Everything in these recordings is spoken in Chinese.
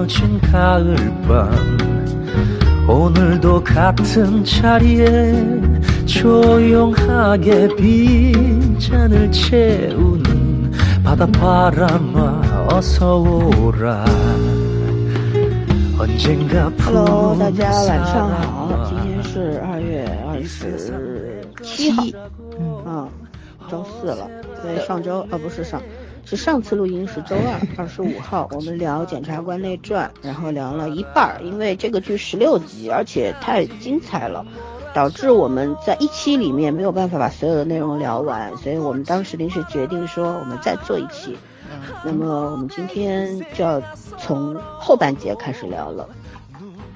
환하게 피어진 가을밤 오늘도 같은 자리에 조용하게 빈잔을 채우는 바닷바람아 어서 오라 언젠가 Hello，大 푸른 家晚上好，今 사랑아 天是二月二十七号，嗯，周四了。因为上周呃不是上， 是上次录音是周二二十五号，我们聊《检察官内传》，然后聊了一半儿，因为这个剧十六集，而且太精彩了，导致我们在一期里面没有办法把所有的内容聊完，所以我们当时临时决定说我们再做一期。那么我们今天就要从后半节开始聊了。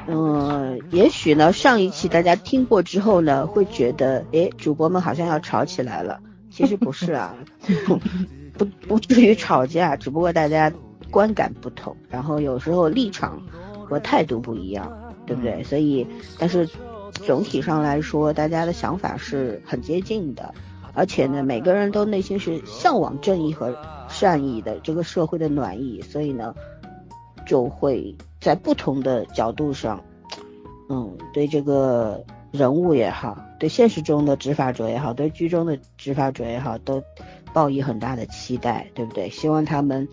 嗯，也许呢，上一期大家听过之后呢，会觉得，诶，主播们好像要吵起来了。其实不是啊，不不至于吵架，只不过大家观感不同，然后有时候立场和态度不一样，对不对？所以，但是总体上来说，大家的想法是很接近的，而且呢，每个人都内心是向往正义和善意的这个社会的暖意，所以呢，就会在不同的角度上，嗯，对这个人物也好，对现实中的执法者也好，对剧中的执法者也好，都抱以很大的期待，对不对？希望他们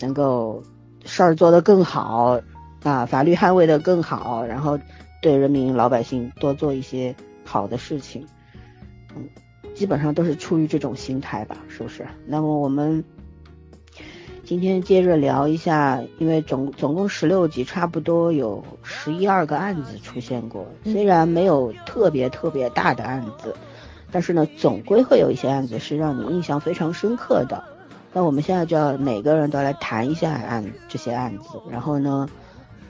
能够事儿做得更好啊，法律捍卫得更好，然后对人民老百姓多做一些好的事情，嗯，基本上都是出于这种心态吧，是不是？那么我们。今天接着聊一下，因为总总共十六集，差不多有十一二个案子出现过。虽然没有特别特别大的案子，但是呢，总归会有一些案子是让你印象非常深刻的。那我们现在就要每个人都来谈一下案这些案子，然后呢，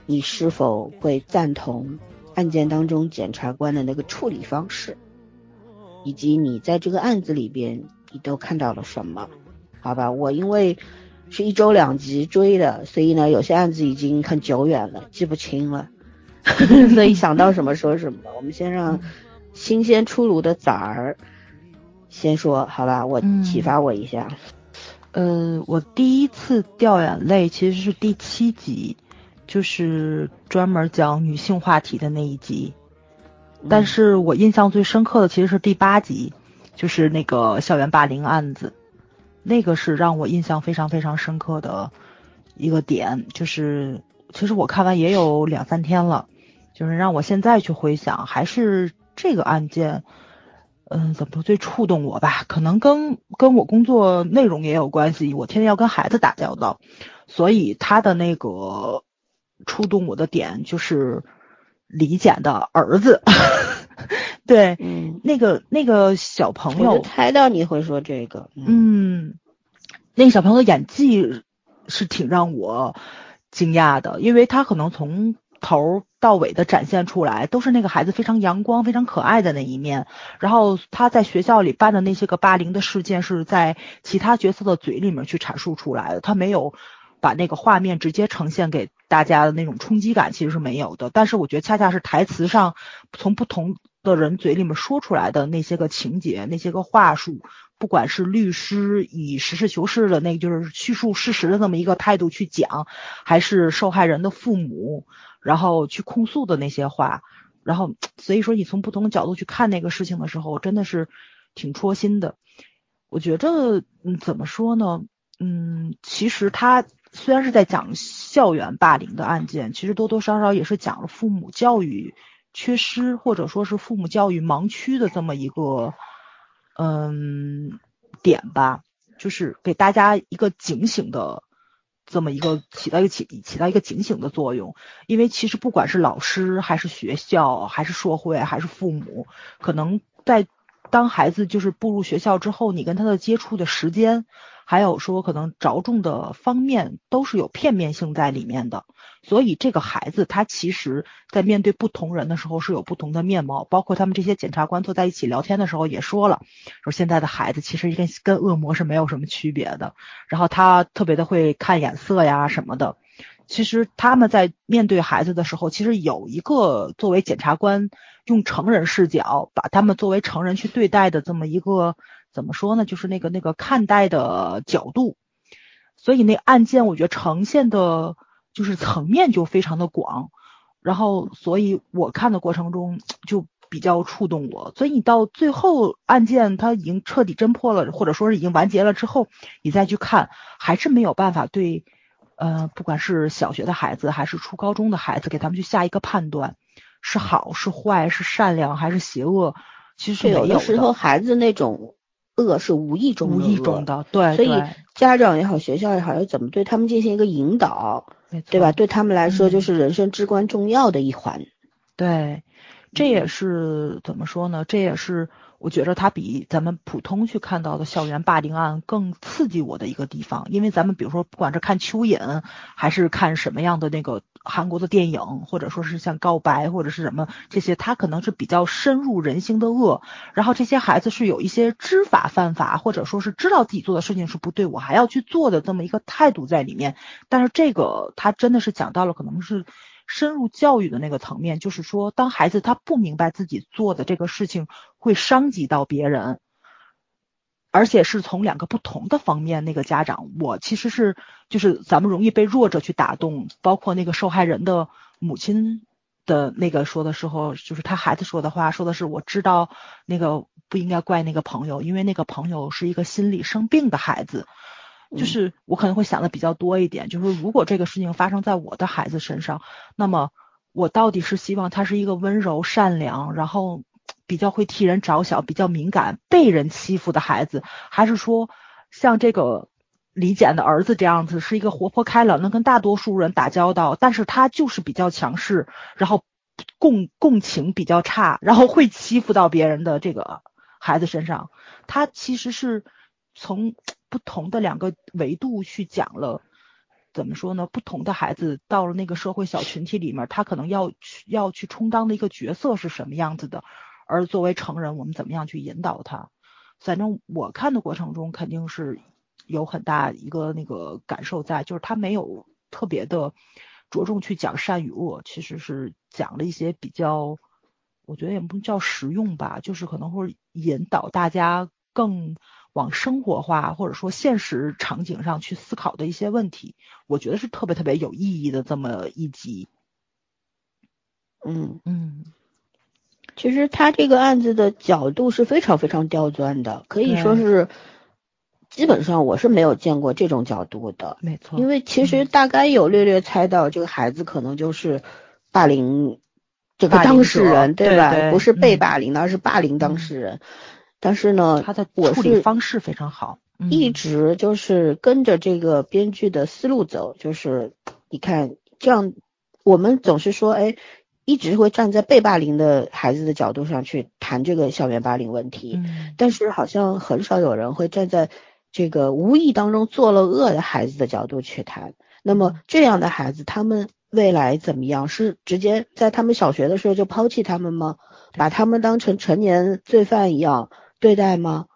你是否会赞同案件当中检察官的那个处理方式，以及你在这个案子里边你都看到了什么？好吧，我因为。是一周两集追的，所以呢，有些案子已经很久远了，记不清了，所以想到什么说什么。我们先让新鲜出炉的崽儿先说，好吧？我启发我一下。呃，我第一次掉眼泪其实是第七集，就是专门讲女性话题的那一集。但是我印象最深刻的其实是第八集，就是那个校园霸凌案子。那个是让我印象非常非常深刻的一个点，就是其实我看完也有两三天了，就是让我现在去回想，还是这个案件，嗯，怎么说最触动我吧？可能跟跟我工作内容也有关系，我天天要跟孩子打交道，所以他的那个触动我的点就是李简的儿子。对，嗯，那个那个小朋友，我猜到你会说这个，嗯，那个小朋友的演技是挺让我惊讶的，因为他可能从头到尾的展现出来都是那个孩子非常阳光、非常可爱的那一面，然后他在学校里办的那些个霸凌的事件是在其他角色的嘴里面去阐述出来的，他没有把那个画面直接呈现给大家的那种冲击感其实是没有的，但是我觉得恰恰是台词上从不同。的人嘴里面说出来的那些个情节，那些个话术，不管是律师以实事求是的那个，就是叙述事实的那么一个态度去讲，还是受害人的父母，然后去控诉的那些话，然后所以说你从不同的角度去看那个事情的时候，真的是挺戳心的。我觉着，嗯，怎么说呢？嗯，其实他虽然是在讲校园霸凌的案件，其实多多少少也是讲了父母教育。缺失或者说是父母教育盲区的这么一个嗯点吧，就是给大家一个警醒的这么一个起到一个起起到一个警醒的作用。因为其实不管是老师还是学校还是社会还是父母，可能在当孩子就是步入学校之后，你跟他的接触的时间。还有说，可能着重的方面都是有片面性在里面的，所以这个孩子他其实，在面对不同人的时候是有不同的面貌。包括他们这些检察官坐在一起聊天的时候也说了，说现在的孩子其实跟跟恶魔是没有什么区别的。然后他特别的会看眼色呀什么的。其实他们在面对孩子的时候，其实有一个作为检察官用成人视角把他们作为成人去对待的这么一个。怎么说呢？就是那个那个看待的角度，所以那案件我觉得呈现的就是层面就非常的广，然后所以我看的过程中就比较触动我，所以你到最后案件它已经彻底侦破了，或者说是已经完结了之后，你再去看，还是没有办法对，呃，不管是小学的孩子还是初高中的孩子，给他们去下一个判断，是好是坏，是善良还是邪恶，其实有的时候孩子那种。恶是无意中无意中的，对，所以家长也好，学校也好，要怎么对他们进行一个引导，对吧？对他们来说，就是人生至关重要的一环。对，这也是怎么说呢？这也是我觉得他比咱们普通去看到的校园霸凌案更刺激我的一个地方，因为咱们比如说，不管是看蚯蚓，还是看什么样的那个。韩国的电影，或者说是像告白或者是什么这些，他可能是比较深入人心的恶。然后这些孩子是有一些知法犯法，或者说是知道自己做的事情是不对，我还要去做的这么一个态度在里面。但是这个他真的是讲到了可能是深入教育的那个层面，就是说当孩子他不明白自己做的这个事情会伤及到别人。而且是从两个不同的方面，那个家长，我其实是就是咱们容易被弱者去打动，包括那个受害人的母亲的那个说的时候，就是他孩子说的话，说的是我知道那个不应该怪那个朋友，因为那个朋友是一个心理生病的孩子，就是我可能会想的比较多一点，就是如果这个事情发生在我的孩子身上，那么我到底是希望他是一个温柔善良，然后。比较会替人着想，比较敏感，被人欺负的孩子，还是说像这个李简的儿子这样子，是一个活泼开朗，能跟大多数人打交道，但是他就是比较强势，然后共共情比较差，然后会欺负到别人的这个孩子身上，他其实是从不同的两个维度去讲了，怎么说呢？不同的孩子到了那个社会小群体里面，他可能要去要去充当的一个角色是什么样子的？而作为成人，我们怎么样去引导他？反正我看的过程中，肯定是有很大一个那个感受在，就是他没有特别的着重去讲善与恶，其实是讲了一些比较，我觉得也不叫实用吧，就是可能会引导大家更往生活化或者说现实场景上去思考的一些问题，我觉得是特别特别有意义的这么一集。嗯嗯。其实他这个案子的角度是非常非常刁钻的，可以说是基本上我是没有见过这种角度的。没错，因为其实大概有略略猜到这个孩子可能就是霸凌这个当事人，对吧？不是被霸凌的，而是霸凌当事人。但是呢，他的处理方式非常好，一直就是跟着这个编剧的思路走，就是你看这样，我们总是说，哎。一直会站在被霸凌的孩子的角度上去谈这个校园霸凌问题，但是好像很少有人会站在这个无意当中做了恶的孩子的角度去谈。那么这样的孩子，他们未来怎么样？是直接在他们小学的时候就抛弃他们吗？把他们当成成年罪犯一样对待吗？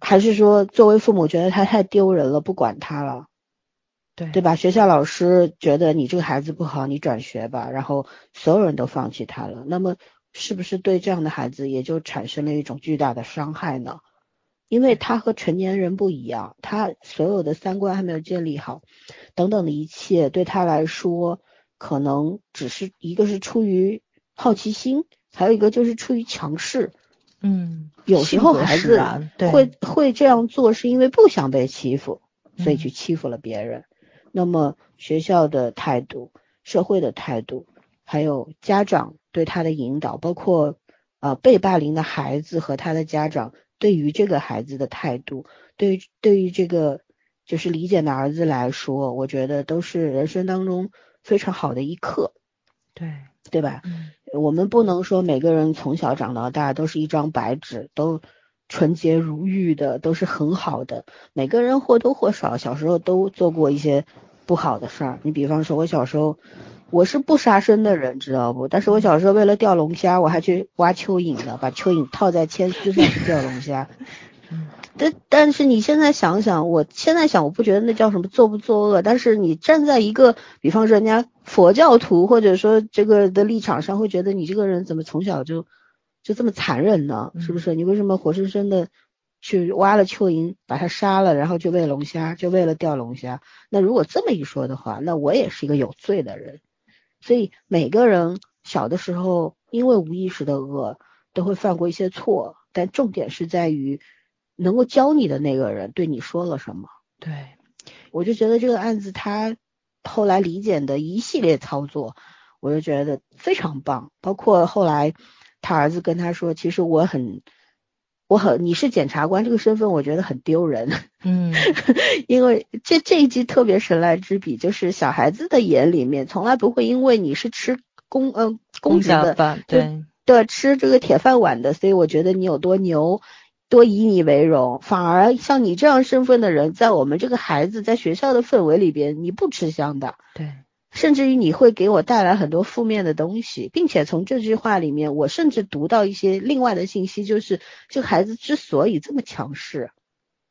还是说作为父母觉得他太丢人了，不管他了？对对吧？学校老师觉得你这个孩子不好，你转学吧，然后所有人都放弃他了。那么是不是对这样的孩子也就产生了一种巨大的伤害呢？因为他和成年人不一样，他所有的三观还没有建立好，等等的一切对他来说，可能只是一个是出于好奇心，还有一个就是出于强势。嗯，有时候孩子会会这样做，是因为不想被欺负，所以去欺负了别人。那么学校的态度、社会的态度，还有家长对他的引导，包括呃被霸凌的孩子和他的家长对于这个孩子的态度，对于对于这个就是理解的儿子来说，我觉得都是人生当中非常好的一课，对对吧？我们不能说每个人从小长到大都是一张白纸，都纯洁如玉的，都是很好的。每个人或多或少小时候都做过一些。不好的事儿，你比方说，我小时候我是不杀生的人，知道不？但是我小时候为了钓龙虾，我还去挖蚯蚓的，把蚯蚓套在铅丝上去钓龙虾。但但是你现在想想，我现在想，我不觉得那叫什么作不作恶。但是你站在一个，比方说人家佛教徒或者说这个的立场上，会觉得你这个人怎么从小就就这么残忍呢？是不是？你为什么活生生的去挖了蚯蚓，把它杀了，然后就喂龙虾，就为了钓龙虾。那如果这么一说的话，那我也是一个有罪的人。所以每个人小的时候因为无意识的恶都会犯过一些错，但重点是在于能够教你的那个人对你说了什么。对，我就觉得这个案子他后来理解的一系列操作，我就觉得非常棒。包括后来他儿子跟他说，其实我很。我很，你是检察官这个身份，我觉得很丢人。嗯，因为这这一集特别神来之笔，就是小孩子的眼里面，从来不会因为你是吃公呃公职的，对对，吃这个铁饭碗的，所以我觉得你有多牛，多以你为荣。反而像你这样身份的人，在我们这个孩子在学校的氛围里边，你不吃香的。对。甚至于你会给我带来很多负面的东西，并且从这句话里面，我甚至读到一些另外的信息，就是这个孩子之所以这么强势，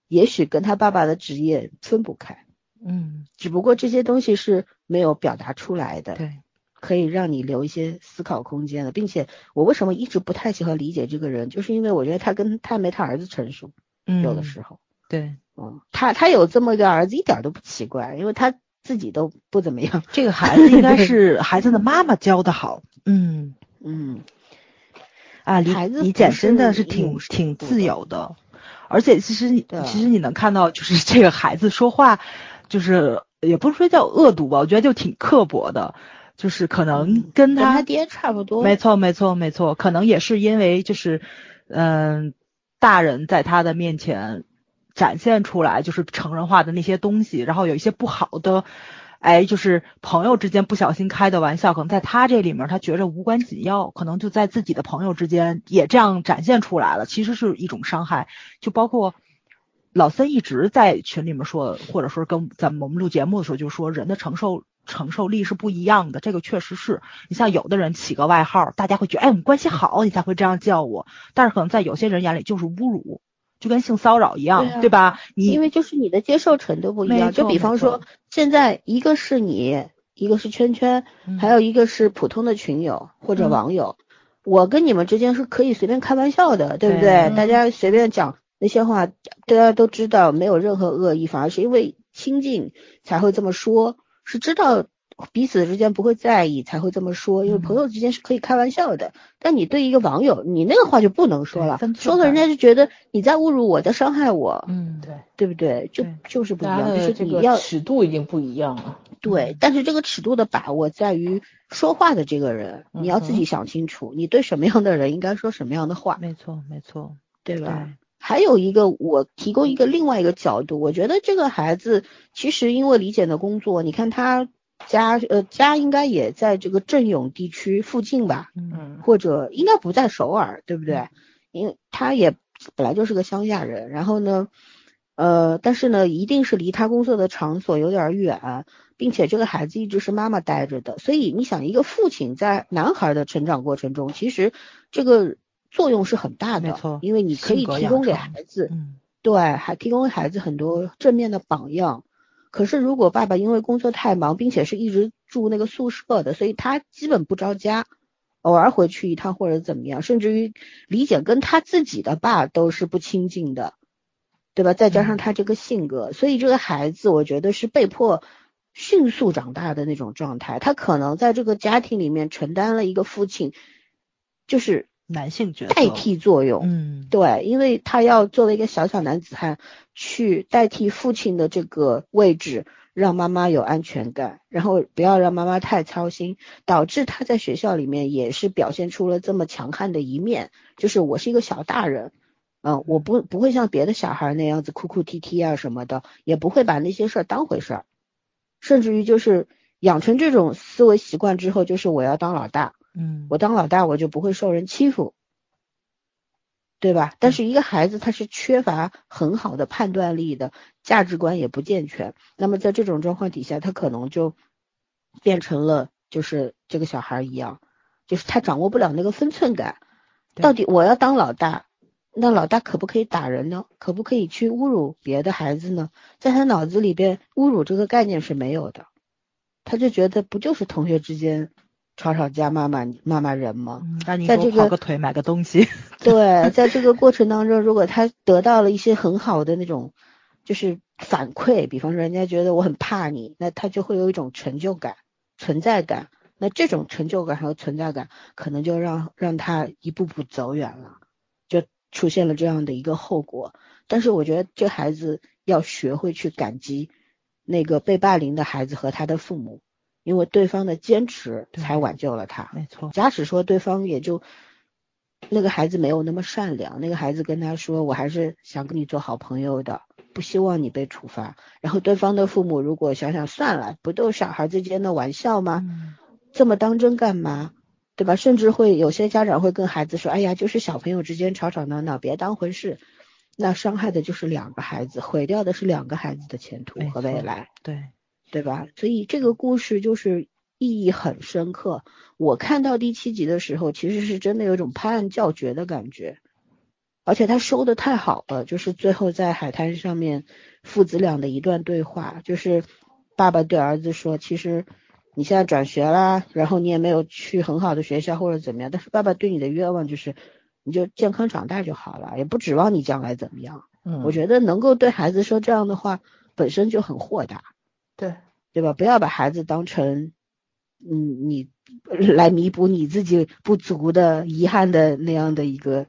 也许跟他爸爸的职业分不开，嗯，只不过这些东西是没有表达出来的，对，可以让你留一些思考空间的，并且我为什么一直不太喜欢理解这个人，就是因为我觉得他跟他没他儿子成熟，嗯，有的时候，对，嗯，他他有这么一个儿子一点都不奇怪，因为他。自己都不怎么样，这个孩 子应该是孩子的妈妈教的好，嗯。嗯，啊，李李简真的是挺挺自由的，而且其实你其实你能看到，就是这个孩子说话，就是也不是说叫恶毒吧，我觉得就挺刻薄的，就是可能跟他爹差不多，没错没错没错，可能也是因为就是嗯，大人在他的面前。展现出来就是成人化的那些东西，然后有一些不好的，哎，就是朋友之间不小心开的玩笑，可能在他这里面他觉着无关紧要，可能就在自己的朋友之间也这样展现出来了，其实是一种伤害。就包括老森一直在群里面说，或者说跟咱们我们录节目的时候就说，人的承受承受力是不一样的，这个确实是你像有的人起个外号，大家会觉得哎我们关系好，你才会这样叫我，但是可能在有些人眼里就是侮辱。就跟性骚扰一样，对吧？你因为就是你的接受程度不一样，就比方说，现在一个是你，一个是圈圈，还有一个是普通的群友或者网友，我跟你们之间是可以随便开玩笑的，对不对？大家随便讲那些话，大家都知道没有任何恶意，反而是因为亲近才会这么说，是知道。彼此之间不会在意，才会这么说。因为朋友之间是可以开玩笑的，但你对一个网友，你那个话就不能说了，说了人家就觉得你在侮辱我，在伤害我。嗯，对，对不对？就就是不一样，就是你要尺度已经不一样了。对，但是这个尺度的把握在于说话的这个人，你要自己想清楚，你对什么样的人应该说什么样的话。没错，没错，对吧？还有一个，我提供一个另外一个角度，我觉得这个孩子其实因为李简的工作，你看他。家呃家应该也在这个镇永地区附近吧，嗯，或者应该不在首尔，对不对？因为他也本来就是个乡下人，然后呢，呃，但是呢，一定是离他工作的场所有点远，并且这个孩子一直是妈妈带着的，所以你想，一个父亲在男孩的成长过程中，其实这个作用是很大的，没错，因为你可以提供给孩子，嗯，对，还提供给孩子很多正面的榜样。可是，如果爸爸因为工作太忙，并且是一直住那个宿舍的，所以他基本不着家，偶尔回去一趟或者怎么样，甚至于理解跟他自己的爸都是不亲近的，对吧？再加上他这个性格，所以这个孩子我觉得是被迫迅速长大的那种状态。他可能在这个家庭里面承担了一个父亲，就是。男性角色。代替作用，嗯，对，因为他要作为一个小小男子汉去代替父亲的这个位置，让妈妈有安全感，然后不要让妈妈太操心，导致他在学校里面也是表现出了这么强悍的一面，就是我是一个小大人，嗯，我不不会像别的小孩那样子哭哭啼啼啊什么的，也不会把那些事儿当回事儿，甚至于就是养成这种思维习惯之后，就是我要当老大。嗯，我当老大，我就不会受人欺负，对吧？但是一个孩子他是缺乏很好的判断力的，价值观也不健全。那么在这种状况底下，他可能就变成了就是这个小孩一样，就是他掌握不了那个分寸感。到底我要当老大，那老大可不可以打人呢？可不可以去侮辱别的孩子呢？在他脑子里边，侮辱这个概念是没有的，他就觉得不就是同学之间。吵吵架、骂骂骂骂人吗？那你在这个跑个腿买个东西，对，在这个过程当中，如果他得到了一些很好的那种就是反馈，比方说人家觉得我很怕你，那他就会有一种成就感、存在感。那这种成就感和存在感，可能就让让他一步步走远了，就出现了这样的一个后果。但是我觉得这孩子要学会去感激那个被霸凌的孩子和他的父母。因为对方的坚持才挽救了他，没错。假使说对方也就那个孩子没有那么善良，那个孩子跟他说：“我还是想跟你做好朋友的，不希望你被处罚。”然后对方的父母如果想想算了，不都是小孩之间的玩笑吗？这么当真干嘛？对吧？甚至会有些家长会跟孩子说：“哎呀，就是小朋友之间吵吵闹闹，别当回事。”那伤害的就是两个孩子，毁掉的是两个孩子的前途和未来。对。对吧？所以这个故事就是意义很深刻。我看到第七集的时候，其实是真的有种拍案叫绝的感觉，而且他收的太好了。就是最后在海滩上面父子俩的一段对话，就是爸爸对儿子说：“其实你现在转学啦，然后你也没有去很好的学校或者怎么样，但是爸爸对你的愿望就是，你就健康长大就好了，也不指望你将来怎么样。”嗯，我觉得能够对孩子说这样的话，本身就很豁达。对对吧？不要把孩子当成，嗯，你来弥补你自己不足的遗憾的那样的一个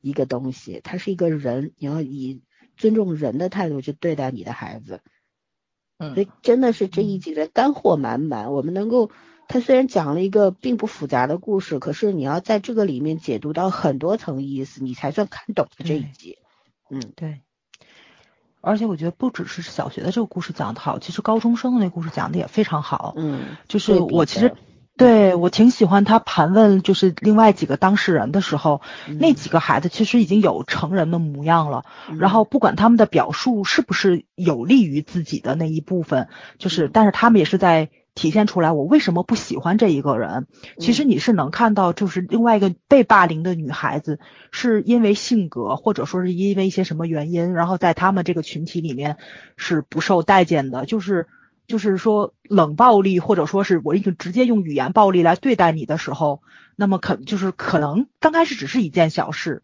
一个东西。他是一个人，你要以尊重人的态度去对待你的孩子。嗯，所以真的是这一集的干货满满。我们能够，他虽然讲了一个并不复杂的故事，可是你要在这个里面解读到很多层意思，你才算看懂这一集。嗯，对。而且我觉得不只是小学的这个故事讲的好，其实高中生的那故事讲的也非常好。嗯，就是我其实对我挺喜欢他盘问，就是另外几个当事人的时候，那几个孩子其实已经有成人的模样了。然后不管他们的表述是不是有利于自己的那一部分，就是但是他们也是在。体现出来，我为什么不喜欢这一个人？其实你是能看到，就是另外一个被霸凌的女孩子，是因为性格，或者说是因为一些什么原因，然后在他们这个群体里面是不受待见的。就是就是说冷暴力，或者说是我已经直接用语言暴力来对待你的时候，那么可就是可能刚开始只是一件小事。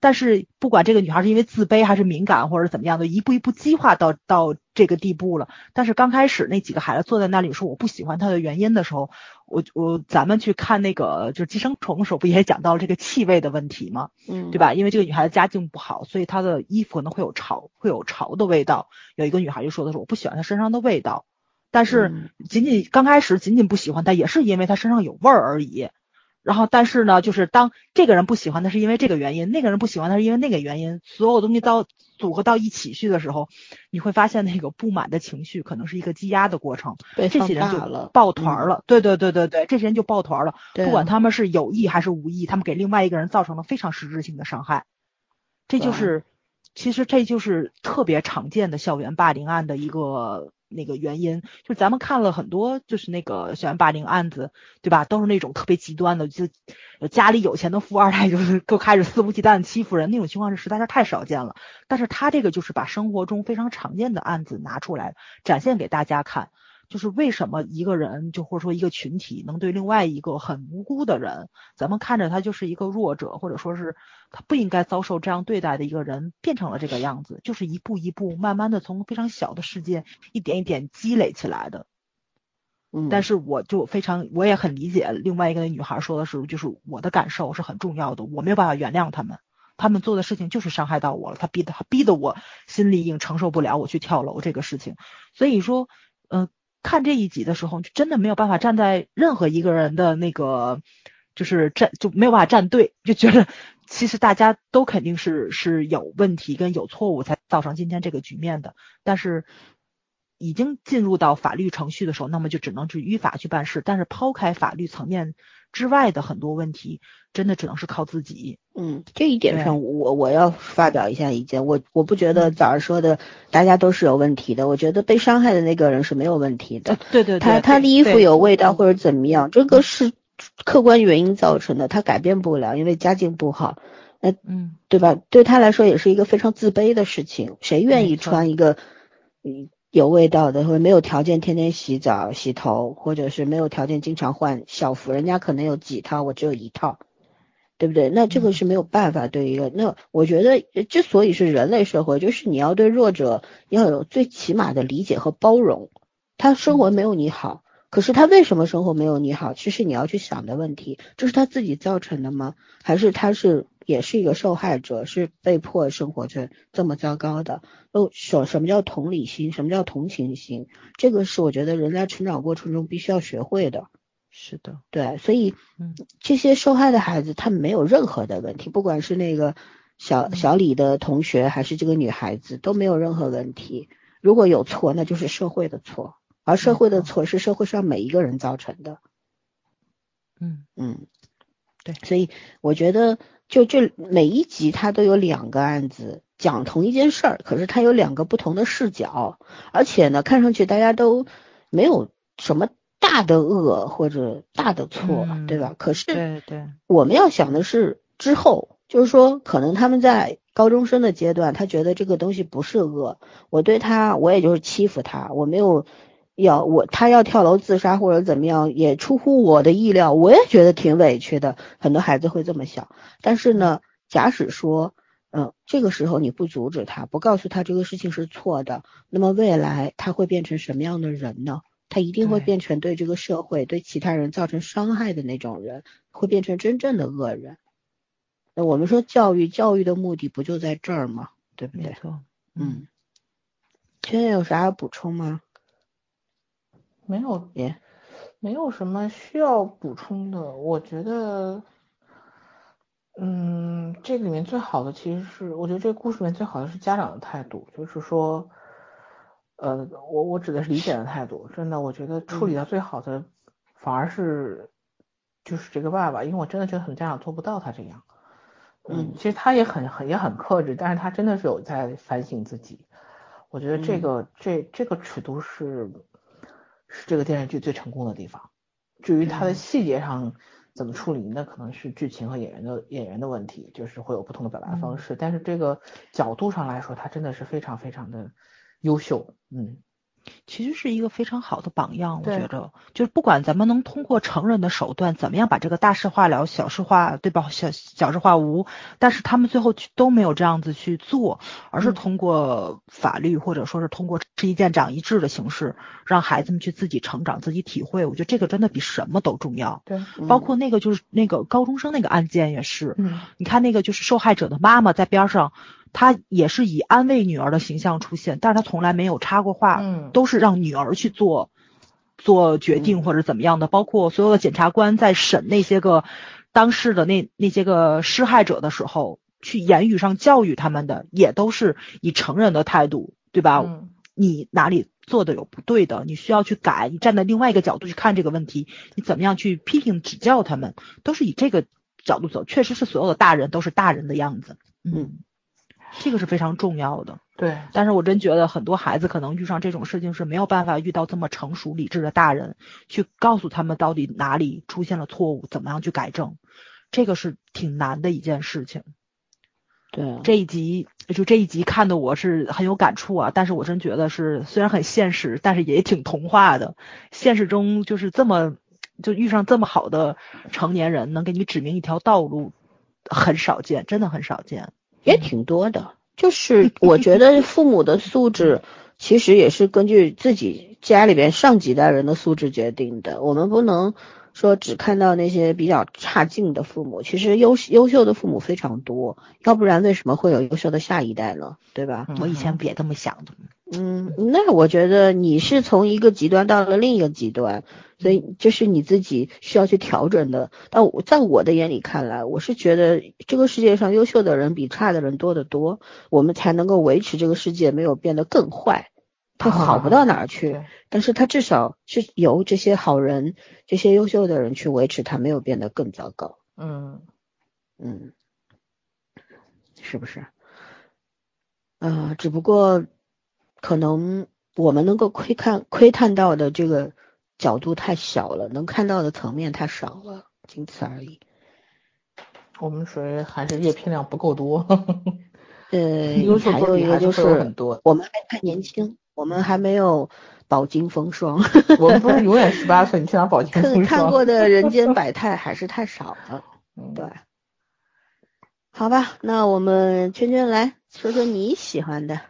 但是不管这个女孩是因为自卑还是敏感或者怎么样的，一步一步激化到到这个地步了。但是刚开始那几个孩子坐在那里说我不喜欢她的原因的时候，我我咱们去看那个就是寄生虫的时候，不也讲到了这个气味的问题吗？嗯，对吧？因为这个女孩子家境不好，所以她的衣服可能会有潮，会有潮的味道。有一个女孩就说的是我不喜欢她身上的味道，但是仅仅刚开始仅仅不喜欢她，也是因为她身上有味儿而已。然后，但是呢，就是当这个人不喜欢他是因为这个原因，那个人不喜欢他是因为那个原因，所有东西到组合到一起去的时候，你会发现那个不满的情绪可能是一个积压的过程，对这些人就抱团了。对对对对对，这些人就抱团了，不管他们是有意还是无意，他们给另外一个人造成了非常实质性的伤害。这就是，其实这就是特别常见的校园霸凌案的一个。那个原因就是咱们看了很多，就是那个校园霸凌案子，对吧？都是那种特别极端的，就家里有钱的富二代，就是都开始肆无忌惮欺负人，那种情况是实在是太少见了。但是他这个就是把生活中非常常见的案子拿出来展现给大家看。就是为什么一个人，就或者说一个群体，能对另外一个很无辜的人，咱们看着他就是一个弱者，或者说是他不应该遭受这样对待的一个人，变成了这个样子，就是一步一步慢慢的从非常小的事件一点一点积累起来的。嗯，但是我就非常，我也很理解另外一个女孩说的是，就是我的感受是很重要的，我没有办法原谅他们，他们做的事情就是伤害到我了，他逼的，他逼得我心里已经承受不了，我去跳楼这个事情，所以说，嗯。看这一集的时候，就真的没有办法站在任何一个人的那个，就是站就没有办法站队，就觉得其实大家都肯定是是有问题跟有错误才造成今天这个局面的。但是已经进入到法律程序的时候，那么就只能去依法去办事。但是抛开法律层面。之外的很多问题，真的只能是靠自己。嗯，这一点上，我我要发表一下意见。我我不觉得早上说的大家都是有问题的。我觉得被伤害的那个人是没有问题的。对对对，他他的衣服有味道或者怎么样，这个是客观原因造成的，他改变不了，因为家境不好。那嗯，对吧？对他来说也是一个非常自卑的事情。谁愿意穿一个嗯有味道的，或者没有条件天天洗澡洗头，或者是没有条件经常换校服，人家可能有几套，我只有一套，对不对？那这个是没有办法对一个。那我觉得之所以是人类社会，就是你要对弱者要有最起码的理解和包容。他生活没有你好，可是他为什么生活没有你好？其实你要去想的问题，这是他自己造成的吗？还是他是？也是一个受害者，是被迫生活着这么糟糕的。哦，什什么叫同理心？什么叫同情心？这个是我觉得人在成长过程中必须要学会的。是的，对，所以，嗯，这些受害的孩子，他没有任何的问题，不管是那个小小李的同学，还是这个女孩子，都没有任何问题。如果有错，那就是社会的错，而社会的错是社会上每一个人造成的。嗯嗯，对，所以我觉得。就就每一集它都有两个案子讲同一件事儿，可是它有两个不同的视角，而且呢，看上去大家都没有什么大的恶或者大的错，对吧？可是对对，我们要想的是之后，就是说可能他们在高中生的阶段，他觉得这个东西不是恶，我对他我也就是欺负他，我没有。要我他要跳楼自杀或者怎么样，也出乎我的意料，我也觉得挺委屈的。很多孩子会这么想，但是呢，假使说，嗯，这个时候你不阻止他，不告诉他这个事情是错的，那么未来他会变成什么样的人呢？他一定会变成对这个社会、对其他人造成伤害的那种人，会变成真正的恶人。那我们说教育，教育的目的不就在这儿吗？对不对？嗯。现在有啥要补充吗？没有，没有什么需要补充的。我觉得，嗯，这个里面最好的其实是，我觉得这个故事里面最好的是家长的态度，就是说，呃，我我指的是理解的态度。真的，我觉得处理的最好的反而是就是这个爸爸，因为我真的觉得很多家长做不到他这样。嗯，其实他也很很也很克制，但是他真的是有在反省自己。我觉得这个这这个尺度是。是这个电视剧最成功的地方。至于它的细节上怎么处理，那可能是剧情和演员的演员的问题，就是会有不同的表达方式。但是这个角度上来说，它真的是非常非常的优秀。嗯。其实是一个非常好的榜样，我觉着，就是不管咱们能通过成人的手段，怎么样把这个大事化了，小事化，对吧？小小事化无，但是他们最后都没有这样子去做，而是通过法律或者说是通过吃一堑长一智的形式，让孩子们去自己成长、自己体会。我觉得这个真的比什么都重要。对，包括那个就是那个高中生那个案件也是，嗯，你看那个就是受害者的妈妈在边上。他也是以安慰女儿的形象出现，但是他从来没有插过话，嗯，都是让女儿去做做决定或者怎么样的。包括所有的检察官在审那些个当事的那那些个施害者的时候，去言语上教育他们的，也都是以成人的态度，对吧？嗯，你哪里做的有不对的，你需要去改。你站在另外一个角度去看这个问题，你怎么样去批评指教他们，都是以这个角度走。确实是所有的大人都是大人的样子，嗯。这个是非常重要的，对。但是我真觉得很多孩子可能遇上这种事情是没有办法遇到这么成熟理智的大人去告诉他们到底哪里出现了错误，怎么样去改正，这个是挺难的一件事情。对，这一集就这一集看的我是很有感触啊。但是我真觉得是虽然很现实，但是也挺童话的。现实中就是这么就遇上这么好的成年人，能给你指明一条道路，很少见，真的很少见。也挺多的，就是我觉得父母的素质其实也是根据自己家里边上几代人的素质决定的。我们不能说只看到那些比较差劲的父母，其实优优秀的父母非常多，要不然为什么会有优秀的下一代呢？对吧？我以前别这么想的。嗯，那我觉得你是从一个极端到了另一个极端。所以这是你自己需要去调整的。但我在我的眼里看来，我是觉得这个世界上优秀的人比差的人多得多，我们才能够维持这个世界没有变得更坏。它好不到哪儿去，但是它至少是由这些好人、这些优秀的人去维持它没有变得更糟糕。嗯嗯，是不是？呃，只不过可能我们能够窥看、窥探到的这个。角度太小了，能看到的层面太少了，仅此而已。我们属于还是阅片量不够多。呃，还有一个就是，我们还太年轻，我们还没有饱经风霜。我们不是永远十八 岁，你去哪饱经风霜？看过的 人间百态还是太少了。嗯对，好吧，那我们圈圈来说说你喜欢的。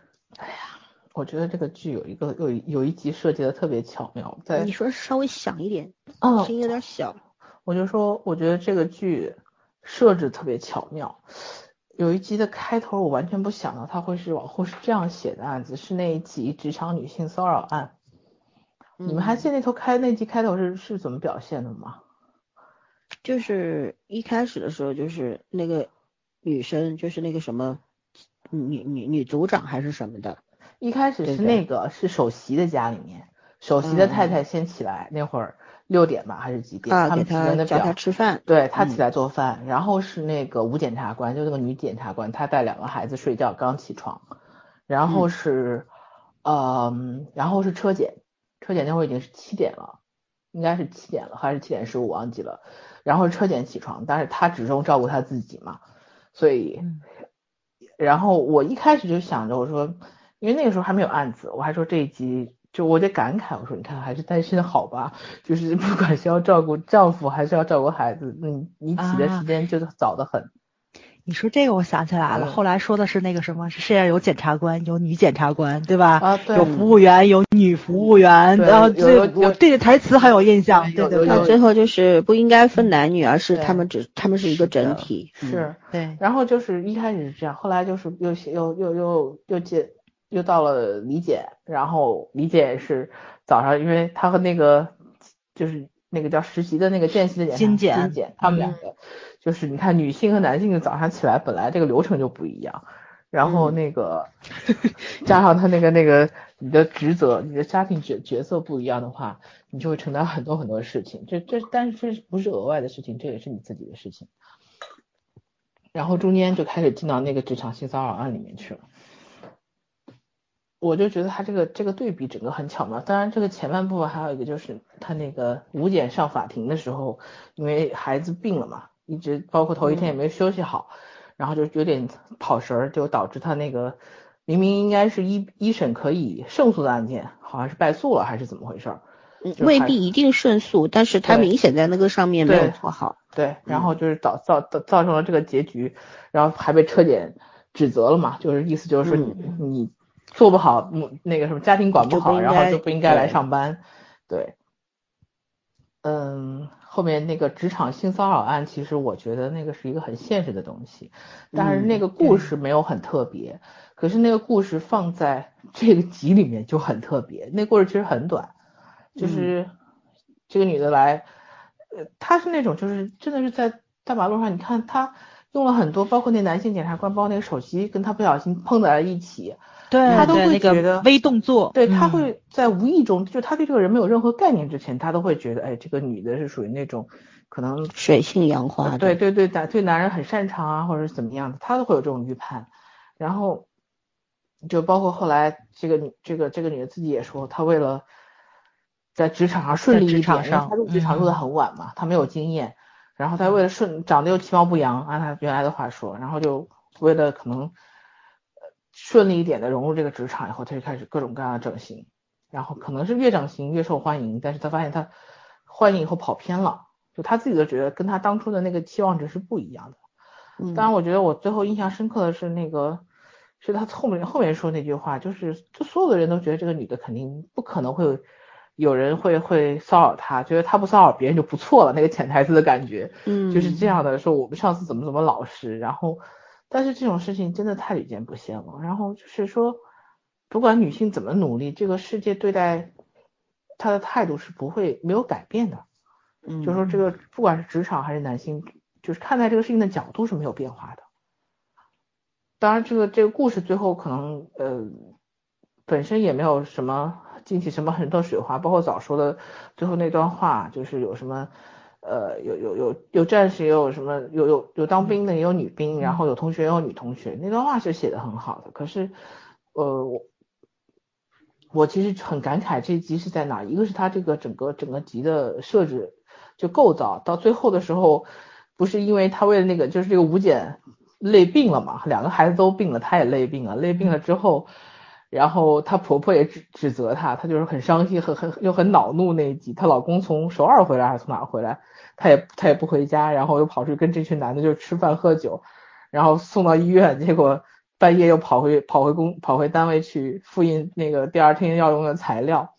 我觉得这个剧有一个有一有一集设计的特别巧妙，在你说稍微响一点，嗯声音有点小。我就说，我觉得这个剧设置特别巧妙。有一集的开头，我完全不想到它会是往后是这样写的案子，是那一集职场女性骚扰案。你们还记得那头开那集开头是是怎么表现的吗？就是一开始的时候，就是那个女生，就是那个什么女女女组长还是什么的，一开始是那个是首席的家里面，首席的嗯太太先起来，那会儿六点吧还是几点？啊，他们提的那她叫她表，吃饭。嗯对他起来做饭，然后是那个吴检察官，就那个女检察官，她带两个孩子睡觉，刚起床，然后嗯是，嗯，然后是车检，车检那会儿已经是七点了，应该是七点了还是七点十五忘记了，然后车检起床，但是他只重照顾他自己嘛，所以，嗯然后我一开始就想着我说，因为那个时候还没有案子，我还说这一集。就我得感慨，我说你看还是单身好吧，就是不管是要照顾丈夫还是要照顾孩子，你你起的啊时间就早得很。你说这个我想起来了，嗯后来说的是那个什么，是世界上有检察官，有女检察官，对吧？啊对有服务员，有女服务员，然后这有有有我对这台词很有印象，对对对到最后就是不应该分男女，而是他们只他们是一个整体。嗯是，对，然后就是一开始是这样，后来就是又又又又又接又到了李检，然后李检是早上，因为他和那个就是那个叫实习的那个见习的检察金检金检，他们两个就是你看女性和男性的早上起来本来这个流程就不一样，然后嗯那个加上他那个那个你的职责、你的家庭角角色不一样的话，你就会承担很多很多事情。这这但是这不是额外的事情，这也是你自己的事情。然后中间就开始进到那个职场性骚扰案里面去了。我就觉得他这个这个对比整个很巧妙。当然，这个前半部分还有一个就是他那个吴检上法庭的时候，因为孩子病了嘛，一直包括头一天也没休息好，然后就有点跑神儿，就导致他那个明明应该是一一审可以胜诉的案件，好像是败诉了还是怎么回事未必一定胜诉，但是他明显在那个上面没有做好。对，然后就是造造造造成了这个结局，然后还被车检指责了嘛，就是意思就是说你、你做不好，嗯，那个什么家庭管不好，不然后就不应该来上班，对，嗯，后面那个职场性骚扰案，其实我觉得那个是一个很现实的东西，但是那嗯个故事没有很特别，可是那个故事放在这个集里面就很特别，那故事其实很短，就是这个女的来。呃，她是那种就是真的是在大马路上，你看她用了很多，包括那男性检察官，包括那个手机跟他不小心碰在了一起，对，他都会觉得微动作，对他嗯会在无意中，就他对这个人没有任何概念之前，他都会觉得，哎，这个女的是属于那种可能水性杨花的。呃对对对男对男人很擅长啊，或者是怎么样的，他都会有这种预判。然后就包括后来这个女这个这个女的自己也说，她为了在职场上顺利一点，职场因为她入职场入的嗯很晚嘛，她没有经验，然后他为了顺长得又其貌不扬，按他原来的话说，然后就为了可能呃顺利一点的融入这个职场以后，他就开始各种各样的整形，然后可能是越整形越受欢迎，但是他发现他欢迎以后跑偏了，就他自己都觉得跟他当初的那个期望值是不一样的。嗯，当然，我觉得我最后印象深刻的是那个，是他后面后面说那句话，就是就所有的人都觉得这个女的肯定不可能会有人会会骚扰他，觉得他不骚扰别人就不错了，那个潜台词的感觉，嗯就是这样的。说我们上司怎么怎么老实，然后但是这种事情真的太屡见不鲜了。然后就是说，不管女性怎么努力，这个世界对待她的态度是不会没有改变的。嗯，就是说这个不管是职场还是男性，就是看待这个事情的角度是没有变化的。当然，这个这个故事最后可能呃本身也没有什么进去什么很多水花，包括早说的最后那段话，就是有什么呃有有有有战士，也有什么有有有当兵的，也有女兵，然后有同学也有女同学，那段话是写的很好的。可是呃我我其实很感慨这集是在哪，一个是它这个整个整个集的设置就构造，到最后的时候，不是因为他为了那个就是这个吴检累病了嘛，两个孩子都病了，他也累病了，累病了之后，然后她婆婆也指指责她，她就是很伤心，很很又很恼怒那一集。她老公从首尔回来还是从哪回来，她也她也不回家，然后又跑去跟这群男的就吃饭喝酒，然后送到医院，结果半夜又跑回跑回公跑回单位去复印那个第二天要用的材料。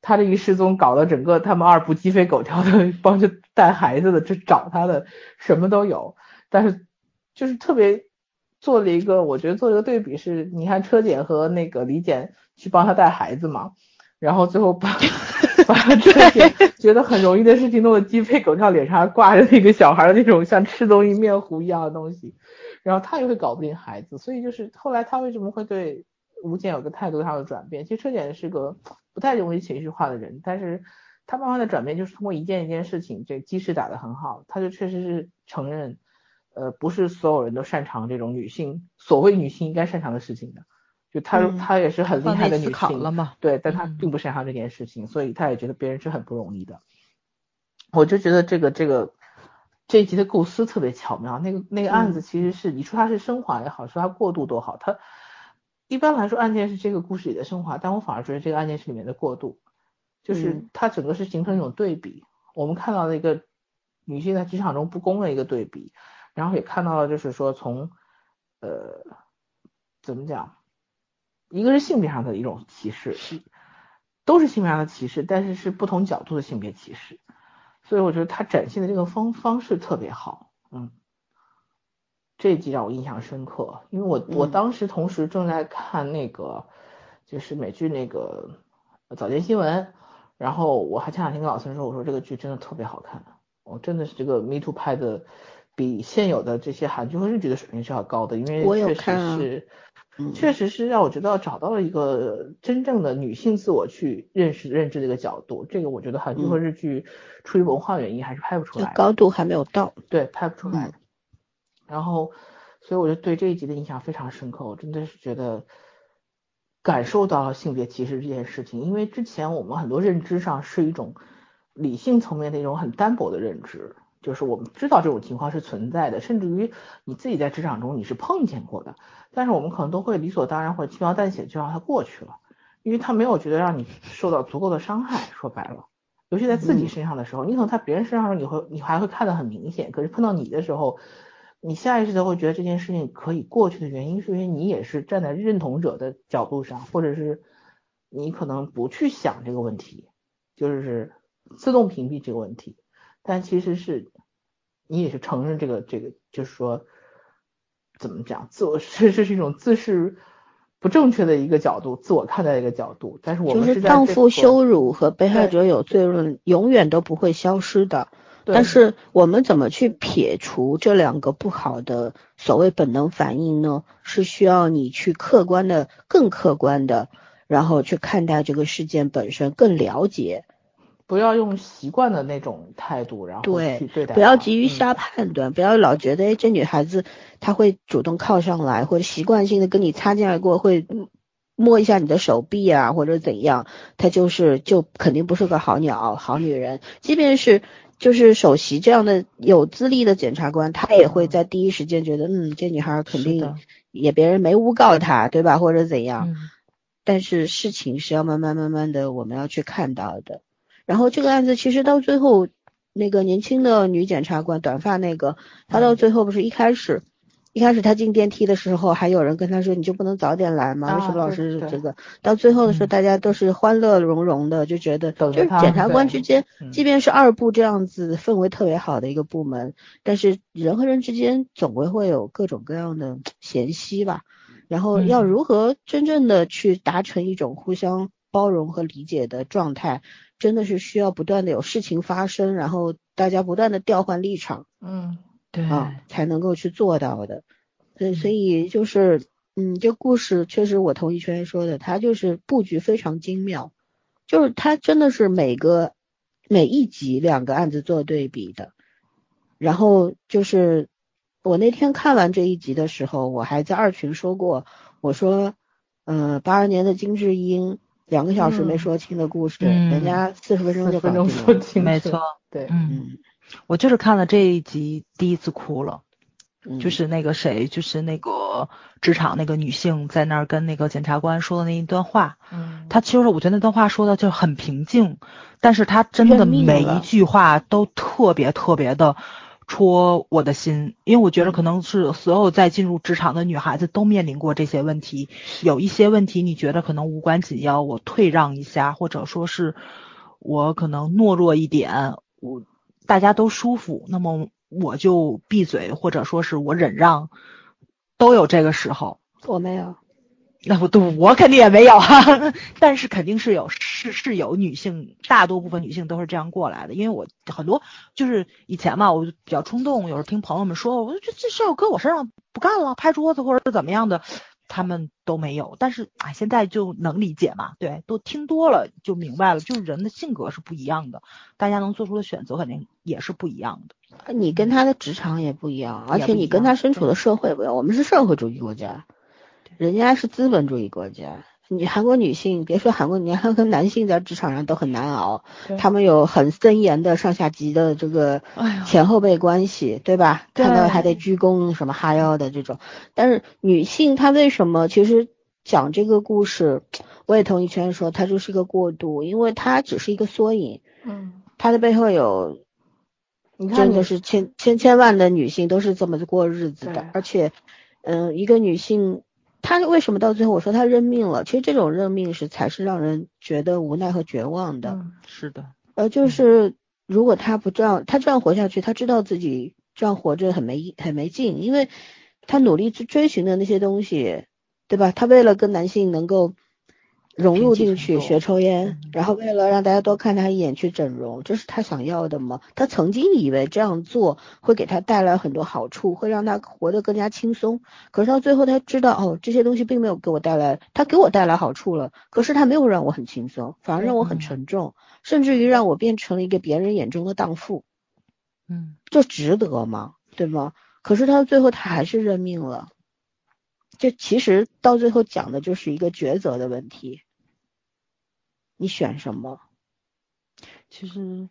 她这一失踪，搞得整个他们二部鸡飞狗跳的，帮着带孩子的，去找她的什么都有，但是就是特别。做了一个，我觉得做了一个对比是，你看车检和那个李检去帮他带孩子嘛，然后最后把把车检觉得很容易的事情弄得鸡飞狗跳，脸上还挂着那个小孩的那种像吃东西面糊一样的东西，然后他也会搞不定孩子，所以就是后来他为什么会对吴检有个态度上的转变？其实车检是个不太容易情绪化的人，但是他慢慢的转变就是通过一件一件事情，这基石打得很好，他就确实是承认。呃，不是所有人都擅长这种女性所谓女性应该擅长的事情的，就她她也是很厉害的女性了嘛，对，但她并不擅长这件事情，所以她也觉得别人是很不容易的。我就觉得这个这个这一集的构思特别巧妙，那个那个案子其实是你说它是升华也好，说它过渡多好，它一般来说案件是这个故事里的升华，但我反而觉得这个案件是里面的过渡，就是它整个是形成一种对比，我们看到了一个女性在职场中不公的一个对比。然后也看到了，就是说从，呃，怎么讲，一个是性别上的一种歧视，都是性别上的歧视，但是是不同角度的性别歧视，所以我觉得他展现的这个方方式特别好，嗯，这一集让我印象深刻，因为我我当时同时正在看那个就是美剧那个早间新闻，然后我还前两天跟老孙说，我说这个剧真的特别好看，我真的是这个 Me Too 拍的。比现有的这些韩剧和日剧的水平是要高的，因为确实是，确实是让我觉得找到了一个真正的女性自我去认识认知的一个角度。这个我觉得韩剧和日剧出于文化原因还是拍不出来，高度还没有到，对，拍不出来。然后，所以我就对这一集的印象非常深刻，我真的是觉得感受到了性别歧视这件事情，因为之前我们很多认知上是一种理性层面的一种很单薄的认知。就是我们知道这种情况是存在的，甚至于你自己在职场中你是碰见过的，但是我们可能都会理所当然或者轻描淡写就让它过去了，因为他没有觉得让你受到足够的伤害。说白了，尤其在自己身上的时候，你可能在别人身上你会你还会看得很明显，可是碰到你的时候，你下意识的会觉得这件事情可以过去的原因，是因为你也是站在认同者的角度上，或者是你可能不去想这个问题，就是自动屏蔽这个问题。但其实是，你也是承认这个这个，就是说，怎么讲，自我是这是一种自视不正确的一个角度，自我看待的一个角度。但是我们是荡妇羞辱和被害者有罪论永远都不会消失的。但是我们怎么去撇除这两个不好的所谓本能反应呢？是需要你去客观的、更客观的，然后去看待这个事件本身，更了解。不要用习惯的那种态度，然后去对待。不要急于下判断，不要老觉得哎，这女孩子她会主动靠上来，或者习惯性的跟你擦肩而过，会摸一下你的手臂啊，或者怎样，她就是就肯定不是个好鸟、好女人。即便是就是首席这样的有资历的检察官，他也会在第一时间觉得，嗯，这女孩肯定也别人没诬告她，对吧？或者怎样？但是事情是要慢慢慢慢的，我们要去看到的。然后这个案子其实到最后，那个年轻的女检察官，短发那个，她到最后不是一开始，一开始她进电梯的时候，还有人跟她说，你就不能早点来吗？为什么老是这个？到最后的时候，大家都是欢乐融融的，就觉得就是检察官之间，即便是二部这样子氛围特别好的一个部门，但是人和人之间总归会有各种各样的 嫌隙吧。然后要如何真正的去达成一种互相包容和理解的状态？真的是需要不断的有事情发生，然后大家不断的调换立场，嗯，对啊，才能够去做到的。所以，所以就是，嗯，这故事确实我同意圈说的，它就是布局非常精妙，就是它真的是每个每一集两个案子做对比的。然后就是我那天看完这一集的时候，我还在二群说过，我说，嗯，八二年的金智英。两个小时没说清的故事，人家四十分钟就分钟说清，没错，对，嗯，我就是看了这一集第一次哭了，就是那个谁，就是那个个职场那个女性在那儿跟那个检察官说的那一段话，嗯，她其实我觉得那段话说的就很平静，但是她真的每一句话都特别特别的戳我的心，因为我觉得可能是所有在进入职场的女孩子都面临过这些问题，有一些问题你觉得可能无关紧要，我退让一下，或者说是我可能懦弱一点，我大家都舒服，那么我就闭嘴，或者说是我忍让，都有这个时候。我没有，那我对，我肯定也没有啊，但是肯定是有，是是有女性，大多部分女性都是这样过来的。因为我很多就是以前嘛，我就比较冲动，有时候听朋友们说，我就觉得这事要搁我身上不干了，拍桌子或者是怎么样的，他们都没有。但是哎，现在就能理解嘛，对，都听多了就明白了，就是人的性格是不一样的，大家能做出的选择肯定也是不一样的。你跟他的职场也不一样，而且你跟他身处的社会不一样。我们是社会主义国家，人家是资本主义国家。你韩国女性，别说韩国，你 看跟男性在职场上都很难熬，他们有很森严的上下级的这个前后辈关系，对吧？看到还得鞠躬什么哈腰的这种。但是女性她为什么其实讲这个故事，我也同意圈说，它就是一个过渡，因为它只是一个缩影，嗯，它的背后有你看的是千千千万的女性都是这么过日子的，而且，嗯、一个女性，她为什么到最后我说他认命了？其实这种认命是才是让人觉得无奈和绝望的。嗯是的，呃，就是如果他不这样，他这样活下去，他知道自己这样活着很没意很没劲，因为他努力去追寻的那些东西，对吧？他为了跟男性能够融入进去，学抽烟嗯，然后为了让大家多看他一眼去整容，这是他想要的吗？他曾经以为这样做会给他带来很多好处，会让他活得更加轻松。可是到最后，他知道哦，这些东西并没有给我带来，他给我带来好处了，可是他没有让我很轻松，反而让我很嗯沉重，甚至于让我变成了一个别人眼中的荡妇，嗯，这值得吗？对吗？可是他最后他还是认命了。这其实到最后讲的就是一个抉择的问题，你选什么？其实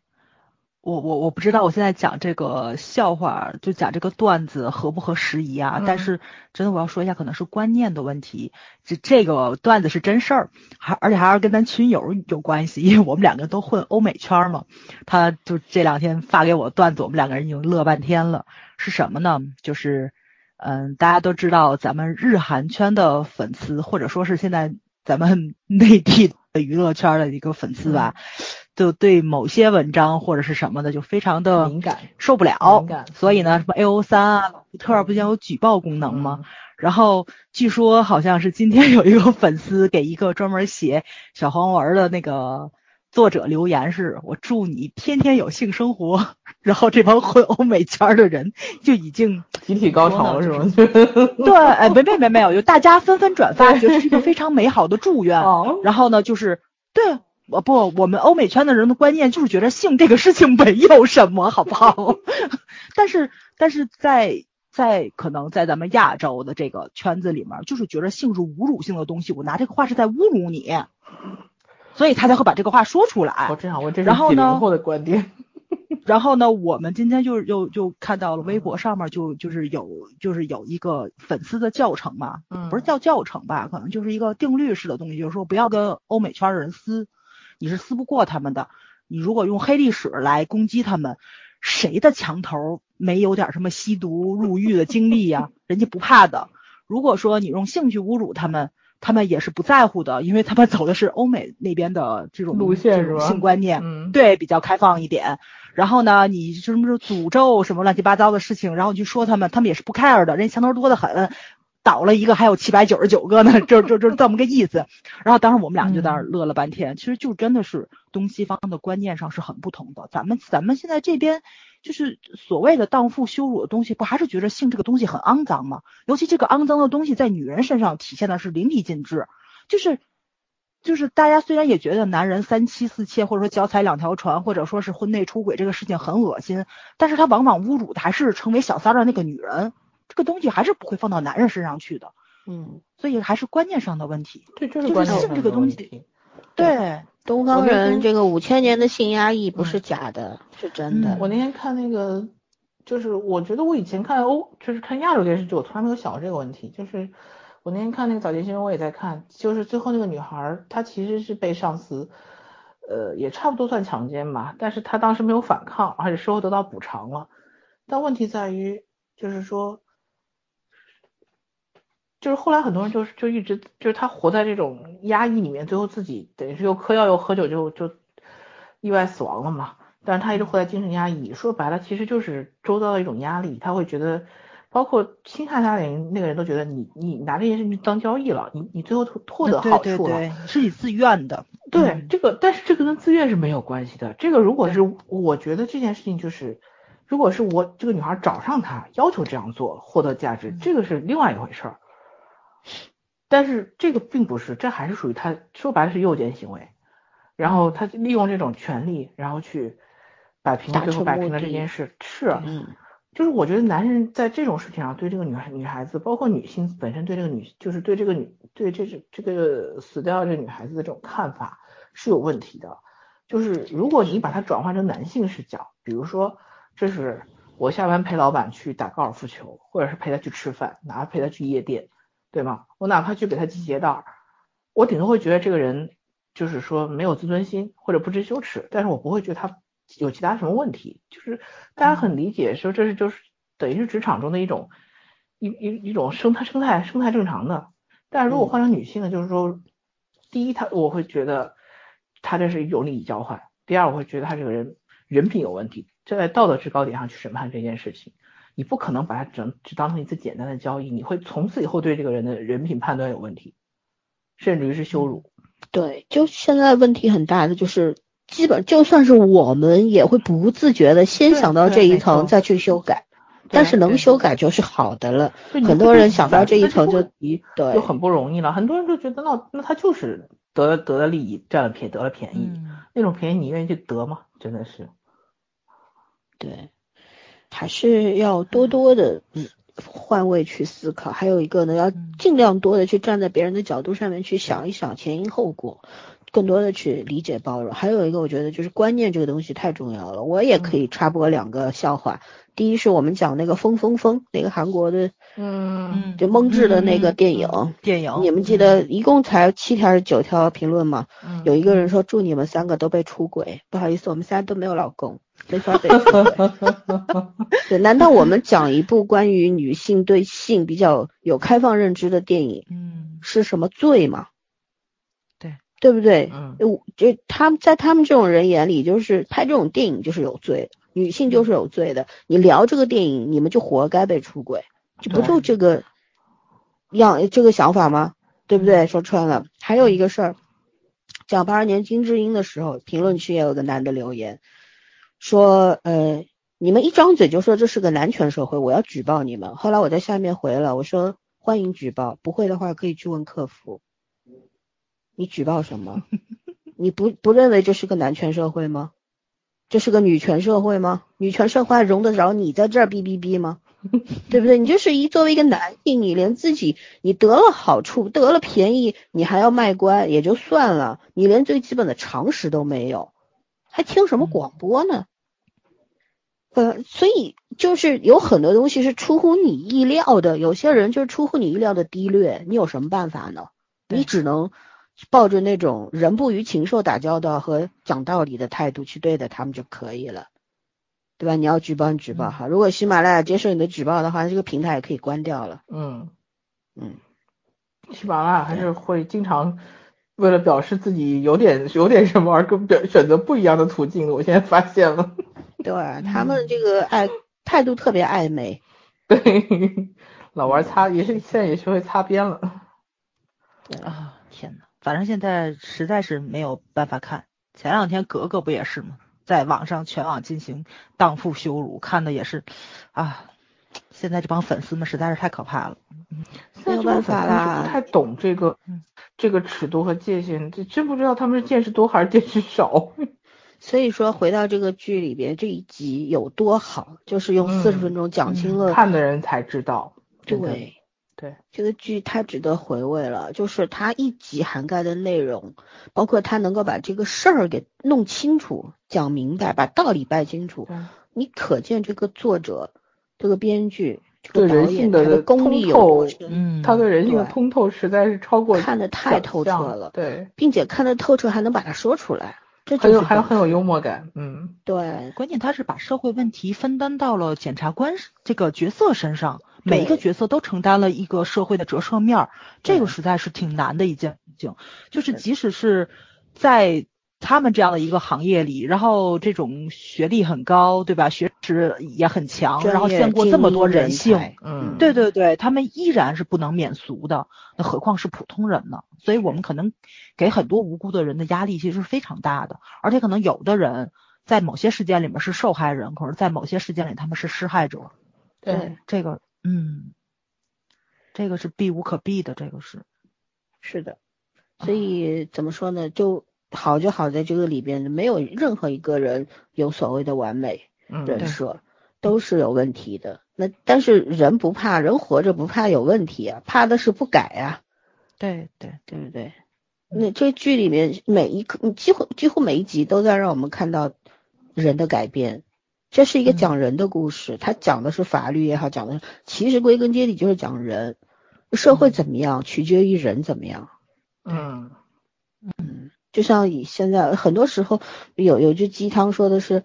我我我不知道，我现在讲这个笑话，就讲这个段子合不合时宜啊？但嗯是真的我要说一下，可能是观念的问题。这这个段子是真事儿，还而且还是跟咱群友有关系，因为我们两个都混欧美圈儿嘛。他就这两天发给我段子，我们两个人已经乐半天了。是什么呢？就是嗯，大家都知道咱们日韩圈的粉丝，或者说是现在咱们内地的娱乐圈的一个粉丝吧，就对某些文章或者是什么的就非常的敏感。受不了，所以呢，什么 A O 三啊、老福特不是有举报功能吗？嗯。然后据说好像是今天有一个粉丝给一个专门写小黄文的那个作者留言是：“我祝你天天有性生活。”然后这帮混欧美圈的人就已经集体高潮了是说吗？对，哎，没没没没有，就大家纷纷转发，觉得这是一个非常美好的祝愿。哦，然后呢，就是对我不，我们欧美圈的人的观念就是觉得性这个事情没有什么，好不好？但是，但是在在可能在咱们亚洲的这个圈子里面，就是觉得性是侮辱性的东西，我拿这个话是在侮辱你，所以他才会把这个话说出来。我真想问，这是然后呢几零后的观点？然后呢，我们今天就又就看到了微博上面就就是有就是有一个粉丝的教程嘛，嗯不是叫教程吧，可能就是一个定律式的东西，就是说不要跟欧美圈的人撕，你是撕不过他们的。你如果用黑历史来攻击他们，谁的墙头没有点什么吸毒入狱的经历呀、人家不怕的。如果说你用性去侮辱他们，他们也是不在乎的，因为他们走的是欧美那边的这种路线是吧性观念，嗯，对，比较开放一点。然后呢，你什么是诅咒什么乱七八糟的事情，然后你去说他们，他们也是不 care 的，人家墙头多得很，倒了一个还有七百九十九个呢，就就就这么个意思。然后当时我们俩就在那儿乐了半天，其实就真的是东西方的观念上是很不同的。咱们咱们现在这边就是所谓的荡妇羞辱的东西，不还是觉得性这个东西很肮脏吗？尤其这个肮脏的东西在女人身上体现的是淋漓尽致，就是。就是大家虽然也觉得男人三妻四妾，或者说脚踩两条船，或者说是婚内出轨这个事情很恶心，但是他往往侮辱的还是成为小三儿的那个女人，这个东西还是不会放到男人身上去的，嗯，所以还是观念上的问题。对，就是是观念性上的问这个东西题。对，东方人这个五千年的性压抑不嗯是假的，是真的。我那天看那个就是我觉得我以前看欧，就是看亚洲电视剧，我从来没有想过这个问题。就是我那天看那个早间新闻，我也在看，就是最后那个女孩，她其实是被上司，呃，也差不多算强奸吧，但是她当时没有反抗，而且事后得到补偿了。但问题在于，就是说，就是后来很多人就是就一直就是他活在这种压抑里面，最后自己等于是又嗑药又喝酒，就就意外死亡了嘛。但是他一直活在精神压抑，说白了其实就是周遭的一种压力，他会觉得，包括侵害他的人那个人都觉得你你拿这件事情当交易了，你你最后获得好处了，是你自愿的。对这个，但是这个跟自愿是没有关系的。这个如果是我觉得这件事情就是，如果是我这个女孩找上他要求这样做获得价值，这个是另外一回事儿。但是这个并不是，这还是属于他说白了是诱奸行为，然后他利用这种权利，然后去。摆平了，最后摆平了这件事，是，就是我觉得男人在这种事情上对这个女孩女孩子，包括女性本身对这个女，就是对这个女对这是这个死掉这个女孩子的这种看法是有问题的。就是如果你把它转换成男性视角，比如说这是我下班陪老板去打高尔夫球，或者是陪他去吃饭，哪怕陪他去夜店，对吗？我哪怕去给他系鞋带，我顶多会觉得这个人就是说没有自尊心或者不知羞耻，但是我不会觉得他。有其他什么问题？就是大家很理解说这是就是等于是职场中的一种一一一种生态生态生态正常的。但是如果换成女性呢，就是说，第一，他我会觉得他这是一种利益交换；第二，我会觉得他这个人人品有问题，站在道德制高点上去审判这件事情，你不可能把它整只当成一次简单的交易，你会从此以后对这个人的人品判断有问题，甚至于是羞辱。对，就现在问题很大的就是。基本就算是我们也会不自觉的先想到这一层再去修改，但是能修改就是好的了。很多人想到这一层就对，就很不容易了。很多人就觉得那那他就是得得了利益，占了便得了便宜，那种便宜你愿意去得吗？真的是，对，还是要多多的换位去思考。还有一个呢，要尽量多的去站在别人的角度上面去想一想前因后果。更多的去理解包容，还有一个我觉得就是观念这个东西太重要了。我也可以插播两个笑话。第一是我们讲那个风风风，那个韩国的，嗯，就蒙智的那个电影，电影，你们记得一共才七条还是九条评论吗？有一个人说祝你们三个都被出轨，不好意思，我们现在都没有老公，没法被出轨。对，难道我们讲一部关于女性对性比较有开放认知的电影，嗯，是什么罪吗？对对不对？嗯，就他们在他们这种人眼里，就是拍这种电影就是有罪，女性就是有罪的。你聊这个电影，你们就活该被出轨，就不就这个样这个想法吗？对不对？说穿了，还有一个事儿，讲八二年金智英的时候，评论区也有个男的留言说，呃，你们一张嘴就说这是个男权社会，我要举报你们。后来我在下面回了，我说欢迎举报，不会的话可以去问客服。你举报什么？你不不认为这是个男权社会吗？这是个女权社会吗？女权社会还容得着你在这儿哔哔哔吗？对不对？你就是一作为一个男性，你连自己你得了好处得了便宜，你还要卖乖也就算了，你连最基本的常识都没有，还听什么广播呢？呃，所以就是有很多东西是出乎你意料的，有些人就是出乎你意料的低劣，你有什么办法呢？你只能。抱着那种人不与禽兽打交道和讲道理的态度去对待他们就可以了，对吧？你要举报你举报哈，如果喜马拉雅接受你的举报的话，这个平台也可以关掉了。嗯嗯，喜马拉雅还是会经常为了表示自己有点有点什么而跟表选择不一样的途径，我现在发现了。对他们这个爱态度特别暧昧。对，老玩擦也是现在也学会擦边了。对啊，天呐。反正现在实在是没有办法看。前两天格格不也是吗？在网上全网进行荡妇羞辱，看的也是啊。现在这帮粉丝们实在是太可怕了。没有办法啦，不太懂这个这个尺度和界限，这真不知道他们是见识多还是见识少。所以说，回到这个剧里边，这一集有多好，就是用四十分钟讲清了，看的人才知道。对。对这个剧太值得回味了，就是它一集涵盖的内容，包括它能够把这个事儿给弄清楚、讲明白，把道理掰清楚。你可见这个作者这个编剧、这对个导演人性的功力有嗯，他对人性的通透实在是超过看得太透彻了对，并且看得透彻，还能把它说出来，这很有还有很有幽默感，嗯，对关键他是把社会问题分担到了检察官这个角色身上，每一个角色都承担了一个社会的折射面儿，这个实在是挺难的一件事情。就是即使是在他们这样的一个行业里，然后这种学历很高，对吧？学识也很强，然后见过这么多人性，才嗯对对对，他们依然是不能免俗的，那何况是普通人呢？所以我们可能给很多无辜的人的压力其实是非常大的，而且可能有的人在某些事件里面是受害人，可是在某些事件里他们是施害者。对，这个，嗯，这个是避无可避的，这个是，是的，所以怎么说呢？就好就好在这个里边，没有任何一个人有所谓的完美嗯人设，都是有问题的。那但是人不怕，人活着不怕有问题啊，怕的是不改啊，对对，对不对？那这剧里面每一个几乎几乎每一集都在让我们看到人的改变。这是一个嗯讲人的故事，它讲的是法律也好，讲的其实归根结底就是讲人，社会嗯怎么样取决于人怎么样。嗯就像以现在很多时候有有句鸡汤说的是，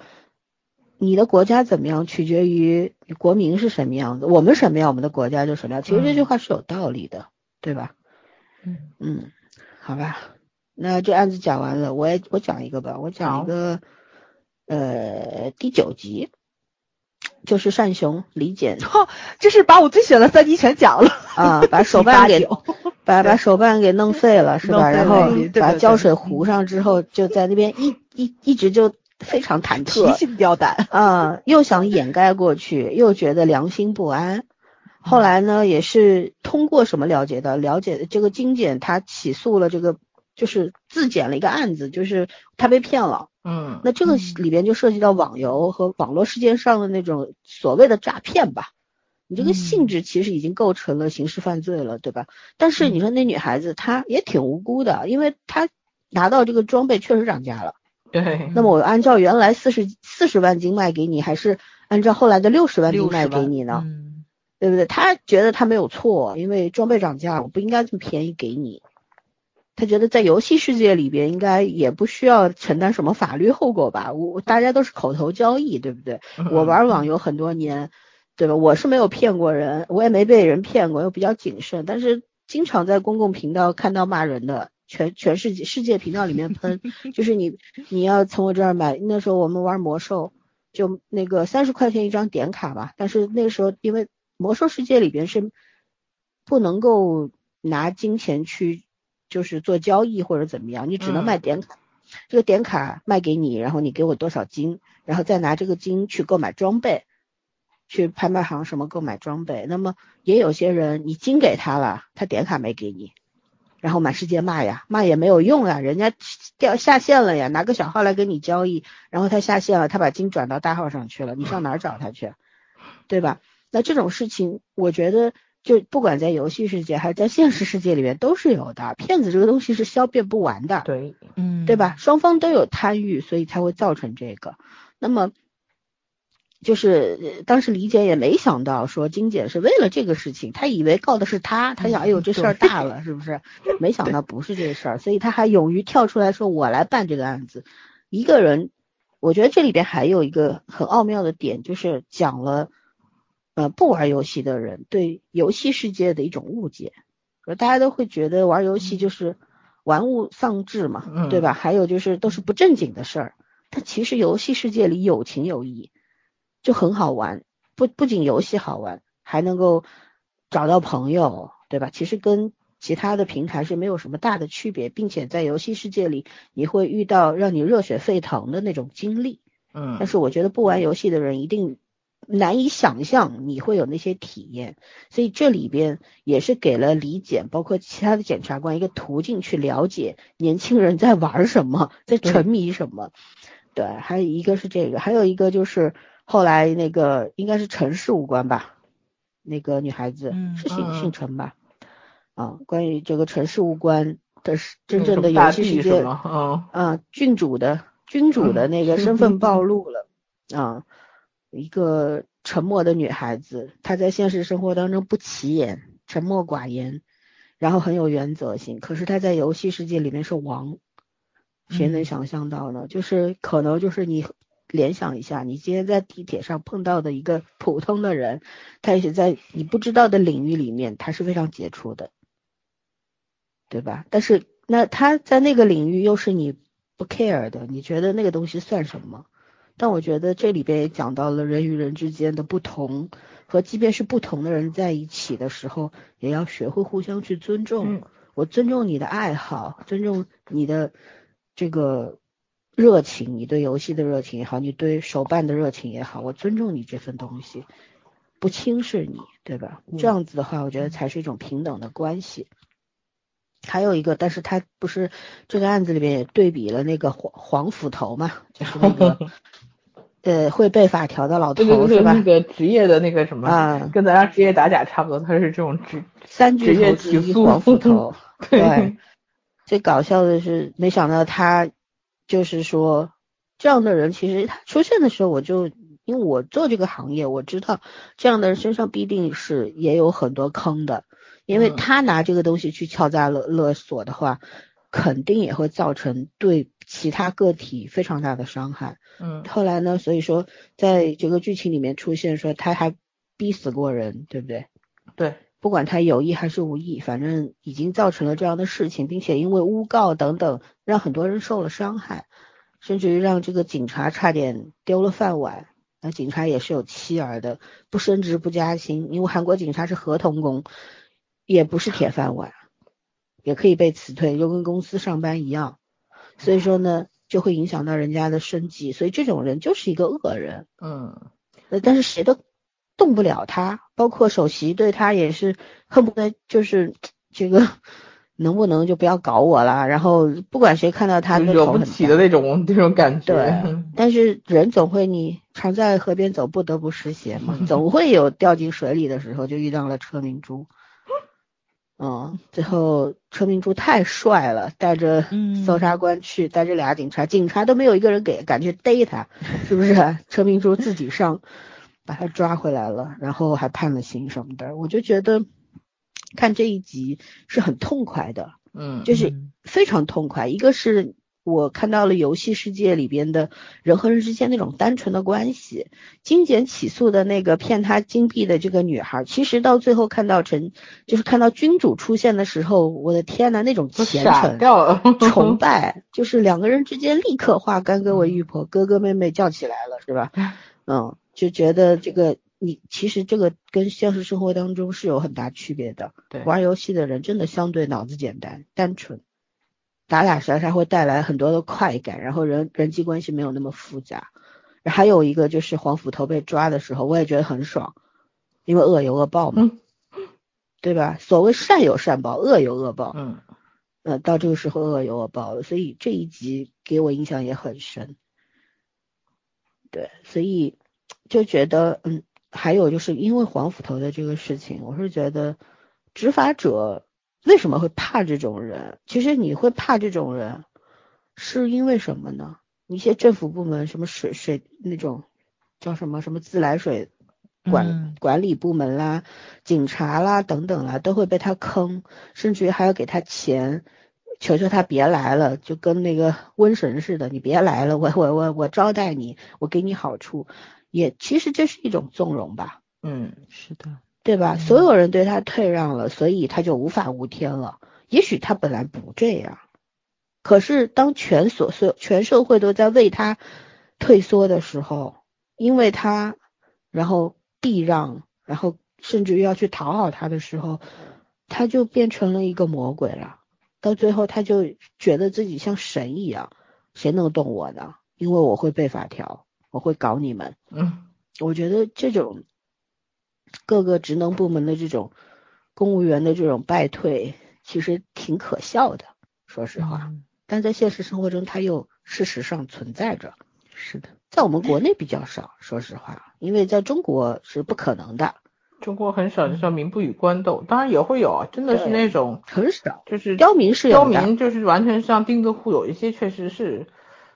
你的国家怎么样取决于你国民是什么样子，我们什么样，我们的国家就什么样。其实这句话是有道理的，对吧？嗯嗯，好吧，那这案子讲完了，我也我讲一个吧，我讲一个，呃，第九集，就是单雄李简 这是把我最喜欢的三集全讲了，啊，把手办给把把手办给弄废了是吧？然后把胶水糊上之后，就在那边一一一直就非常忐忑提心吊胆。啊，又想掩盖过去，又觉得良心不安。后来呢，也是通过什么了解的，了解这个金简他起诉了这个，就是自检了一个案子，就是他被骗了。嗯那这个嗯里边就涉及到网游和网络世界上的那种所谓的诈骗吧。你这个性嗯质其实已经构成了刑事犯罪了，对吧？但是你说那女孩子她也挺无辜的，因为她拿到这个装备确实涨价了。对，那么我按照原来四十四十万斤卖给你，还是按照后来的六十万斤卖给你呢？嗯对不对？她觉得她没有错，因为装备涨价，我不应该这么便宜给你。他觉得在游戏世界里边，应该也不需要承担什么法律后果吧？我大家都是口头交易，对不对？我玩网游很多年，对吧？我是没有骗过人，我也没被人骗过，又比较谨慎。但是经常在公共频道看到骂人的，全全世界世界频道里面喷，就是你你要从我这儿买，那时候我们玩魔兽，就那个三十块钱一张点卡吧，但是那时候因为魔兽世界里边是不能够拿金钱去就是做交易或者怎么样，你只能嗯卖点卡。这个点卡卖给你，然后你给我多少金，然后再拿这个金去购买装备，去拍卖行什么购买装备。那么也有些人你金给他了，他点卡没给你，然后满世界骂呀，骂也没有用啊，人家掉下线了呀，拿个小号来跟你交易，然后他下线了，他把金转到大号上去了，你上哪儿找他去，对吧？那这种事情，我觉得就不管在游戏世界还是在现实世界里面都是有的，骗子这个东西是消变不完的，对，嗯，对吧？？双方都有贪欲，所以才会造成这个。那么，就是呃当时李姐也没想到说金姐是为了这个事情，她以为告的是她，她想，哎呦这事儿大了，是不是？没想到不是这事儿，所以她还勇于跳出来说，我来办这个案子。一个人，我觉得这里边还有一个很奥妙的点，就是讲了，呃，不玩游戏的人对游戏世界的一种误解，说大家都会觉得玩游戏就是玩物丧志嘛，嗯对吧？还有就是都是不正经的事儿，但其实游戏世界里有情有义，就很好玩。不不仅游戏好玩，还能够找到朋友，对吧？其实跟其他的平台是没有什么大的区别，并且在游戏世界里，你会遇到让你热血沸腾的那种经历。嗯但是我觉得不玩游戏的人一定难以想象你会有那些体验，所以这里边也是给了李检包括其他的检察官一个途径去了解年轻人在玩什么，在沉迷什么。对，还有一个是这个，还有一个就是后来那个应该是陈事务官吧，那个女孩子、嗯是姓嗯姓陈吧？啊，关于这个陈事务官的真正的游戏世界啊，郡主的君主的嗯那个身份暴露了 啊，一个沉默的女孩子，她在现实生活当中不起眼，沉默寡言，然后很有原则性。可是她在游戏世界里面是王，谁能想象到呢？就是可能就是你联想一下，你今天在地铁上碰到的一个普通的人，他也许在你不知道的领域里面，他是非常杰出的，对吧？但是那他在那个领域又是你不 care 的，你觉得那个东西算什么？但我觉得这里边也讲到了人与人之间的不同，和即便是不同的人在一起的时候，也要学会互相去尊重。我尊重你的爱好，尊重你的这个热情，你对游戏的热情也好，你对手办的热情也好，我尊重你这份东西，不轻视你，对吧？这样子的话，我觉得才是一种平等的关系。还有一个，但是他不是这个案子里面也对比了那个黄黄斧头嘛，就是那个 呃会背法条的老头是吧？那个职业的那个什么啊，跟咱家职业打假差不多，他是这种职三巨头之一黄斧头。对，最搞笑的是，没想到他就是说这样的人，其实他出现的时候，我就因为我做这个行业，我知道这样的人身上必定是也有很多坑的。因为他拿这个东西去敲诈勒勒索的话，肯定也会造成对其他个体非常大的伤害。嗯，后来呢，所以说在这个剧情里面出现说他还逼死过人，对不对？对，不管他有意还是无意，反正已经造成了这样的事情，并且因为诬告等等，让很多人受了伤害，甚至于让这个警察差点丢了饭碗。那警察也是有妻儿的，不升职不加薪，因为韩国警察是合同工。也不是铁饭碗，也可以被辞退，就跟公司上班一样。所以说呢，就会影响到人家的生计。所以这种人就是一个恶人。嗯，但是谁都动不了他，包括首席对他也是恨不得就是这个能不能就不要搞我了。然后不管谁看到他都惹不起的那种那种感觉。对，但是人总会你常在河边走，不得不湿鞋嘛，总会有掉进水里的时候。就遇到了车明珠。嗯，最后车明珠太帅了，带着搜查官去，带着俩警察，警察都没有一个人给，敢去逮他，是不是？车明珠自己上，把他抓回来了，然后还判了刑什么的，我就觉得看这一集是很痛快的，嗯，就是非常痛快，一个是。我看到了游戏世界里边的人和人之间那种单纯的关系。金简起诉的那个骗他金币的这个女孩，其实到最后看到陈，就是看到君主出现的时候，我的天呐，那种虔诚、崇拜，就是两个人之间立刻化干戈为玉帛，哥哥妹妹叫起来了，是吧？嗯，就觉得这个你其实这个跟现实生活当中是有很大区别的。对，玩游戏的人真的相对脑子简单、单纯。打打杀杀会带来很多的快感，然后人人际关系没有那么复杂。还有一个就是黄斧头被抓的时候，我也觉得很爽，因为恶有恶报嘛，对吧？所谓善有善报，恶有恶报。嗯，呃，到这个时候恶有恶报了，所以这一集给我印象也很深。对，所以就觉得，嗯，还有就是因为黄斧头的这个事情，我是觉得执法者。为什么会怕这种人？其实你会怕这种人，是因为什么呢？一些政府部门，什么水水那种叫什么什么自来水管管理部门啦、警察啦等等啦，都会被他坑，甚至于还要给他钱，求求他别来了，就跟那个瘟神似的，你别来了，我我我我招待你，我给你好处，也其实这是一种纵容吧。嗯，是的。对吧？所有人对他退让了，所以他就无法无天了。也许他本来不这样，可是当全所所全社会都在为他退缩的时候，因为他然后避让，然后甚至于要去讨好他的时候，他就变成了一个魔鬼了。到最后，他就觉得自己像神一样，谁能动我呢？因为我会背法条，我会搞你们。嗯，我觉得这种。各个职能部门的这种公务员的这种败退，其实挺可笑的，说实话。但在现实生活中，它又事实上存在着。是的，在我们国内比较少，说实话，因为在中国是不可能的。中国很少，就叫民不与官斗，当然也会有啊，真的是那种很少，就是刁民是刁民，就是完全像钉子户，有一些确实是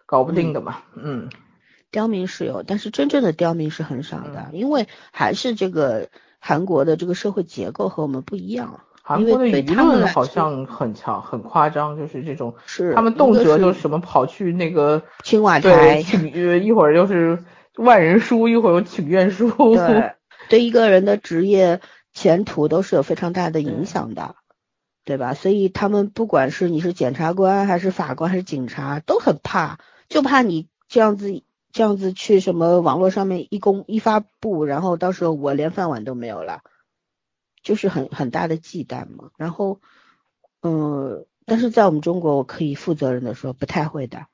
搞不定的嘛。嗯。刁民是有，但是真正的刁民是很少的，因为还是这个韩国的这个社会结构和我们不一样。韩国的舆论好像很强，很夸张，就是这种，是他们动辄就什么跑去那个青瓦台请，一会儿就是万人书，一会儿又请愿书，对，对一个人的职业前途都是有非常大的影响的，对吧？所以他们不管是你是检察官还是法官还是警察，都很怕，就怕你这样子这样子去什么网络上面一公一发布，然后到时候我连饭碗都没有了。就是很很大的忌惮嘛，然后，嗯，但是在我们中国，我可以负责任的说，不太会的，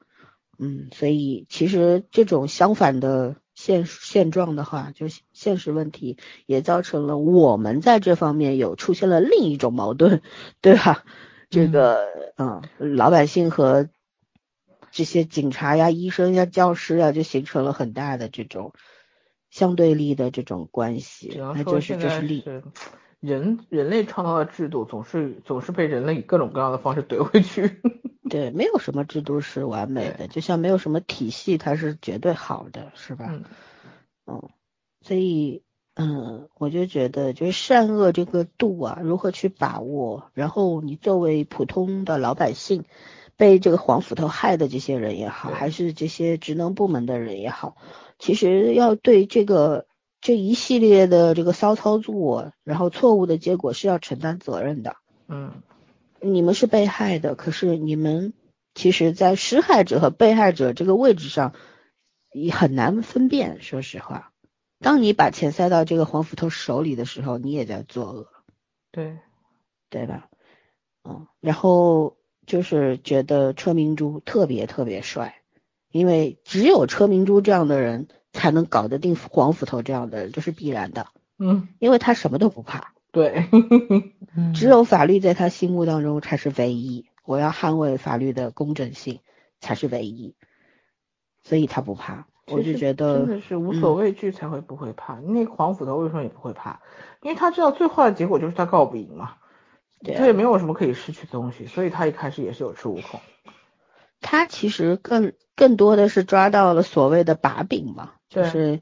嗯，所以其实这种相反的现现状的话，就现实问题也造成了我们在这方面有出现了另一种矛盾，对吧？这个，嗯，老百姓和这些警察呀、医生呀、教师呀，就形成了很大的这种相对立的这种关系，那就是这是利。人人类创造的制度总是总是被人类以各种各样的方式怼回去。对，没有什么制度是完美的，就像没有什么体系它是绝对好的，是吧？嗯，所以嗯，我就觉得就是善恶这个度啊，如何去把握？然后你作为普通的老百姓，被这个黄斧头害的这些人也好，还是这些职能部门的人也好，其实要对这个。这一系列的这个骚操作，然后错误的结果是要承担责任的。嗯，你们是被害的，可是你们其实，在施害者和被害者这个位置上，也很难分辨。说实话，当你把钱塞到这个黄斧头手里的时候，你也在作恶。对，对吧？嗯，然后就是觉得车明珠特别特别帅，因为只有车明珠这样的人。才能搞得定黄斧头这样的人，这是必然的。嗯，因为他什么都不怕。对，只有法律在他心目当中才是唯一。我要捍卫法律的公正性才是唯一，所以他不怕。我就觉得真的是无所畏惧才会不会怕。那黄斧头为什么也不会怕？因为他知道最坏的结果就是他告不赢嘛，他也没有什么可以失去的东西，所以他一开始也是有恃无恐。他其实更更多的是抓到了所谓的把柄嘛。就是，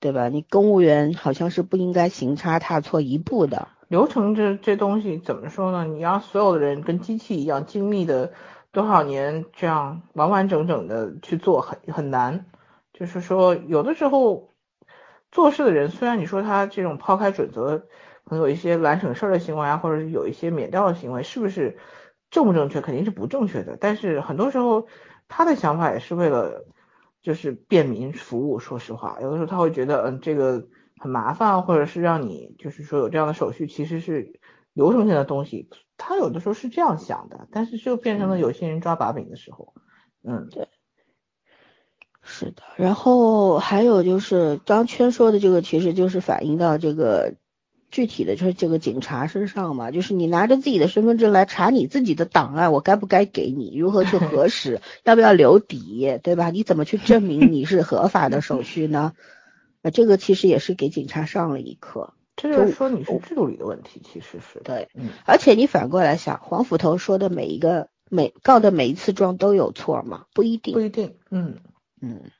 对吧？你公务员好像是不应该行差踏错一步的。流程这这东西怎么说呢？你让所有的人跟机器一样精密的多少年这样完完整整的去做，很很难。就是说，有的时候做事的人虽然你说他这种抛开准则，可能有一些懒省事儿的行为啊，或者有一些免掉的行为，是不是正不正确？肯定是不正确的。但是很多时候他的想法也是为了。就是便民服务，说实话，有的时候他会觉得，嗯，这个很麻烦，或者是让你就是说有这样的手续，其实是流程性的东西，他有的时候是这样想的，但是就变成了有些人抓把柄的时候，嗯，对，是的，然后还有就是张圈说的这个，其实就是反映到这个。具体的就是这个警察身上嘛，就是你拿着自己的身份证来查你自己的档案，我该不该给你？如何去核实？要不要留底？对吧？你怎么去证明你是合法的手续呢？啊，这个其实也是给警察上了一课。这就是说你是制度里的问题，其实是对。而且你反过来想，黄斧头说的每一个每告的每一次状都有错吗？不一定。不一定。嗯嗯，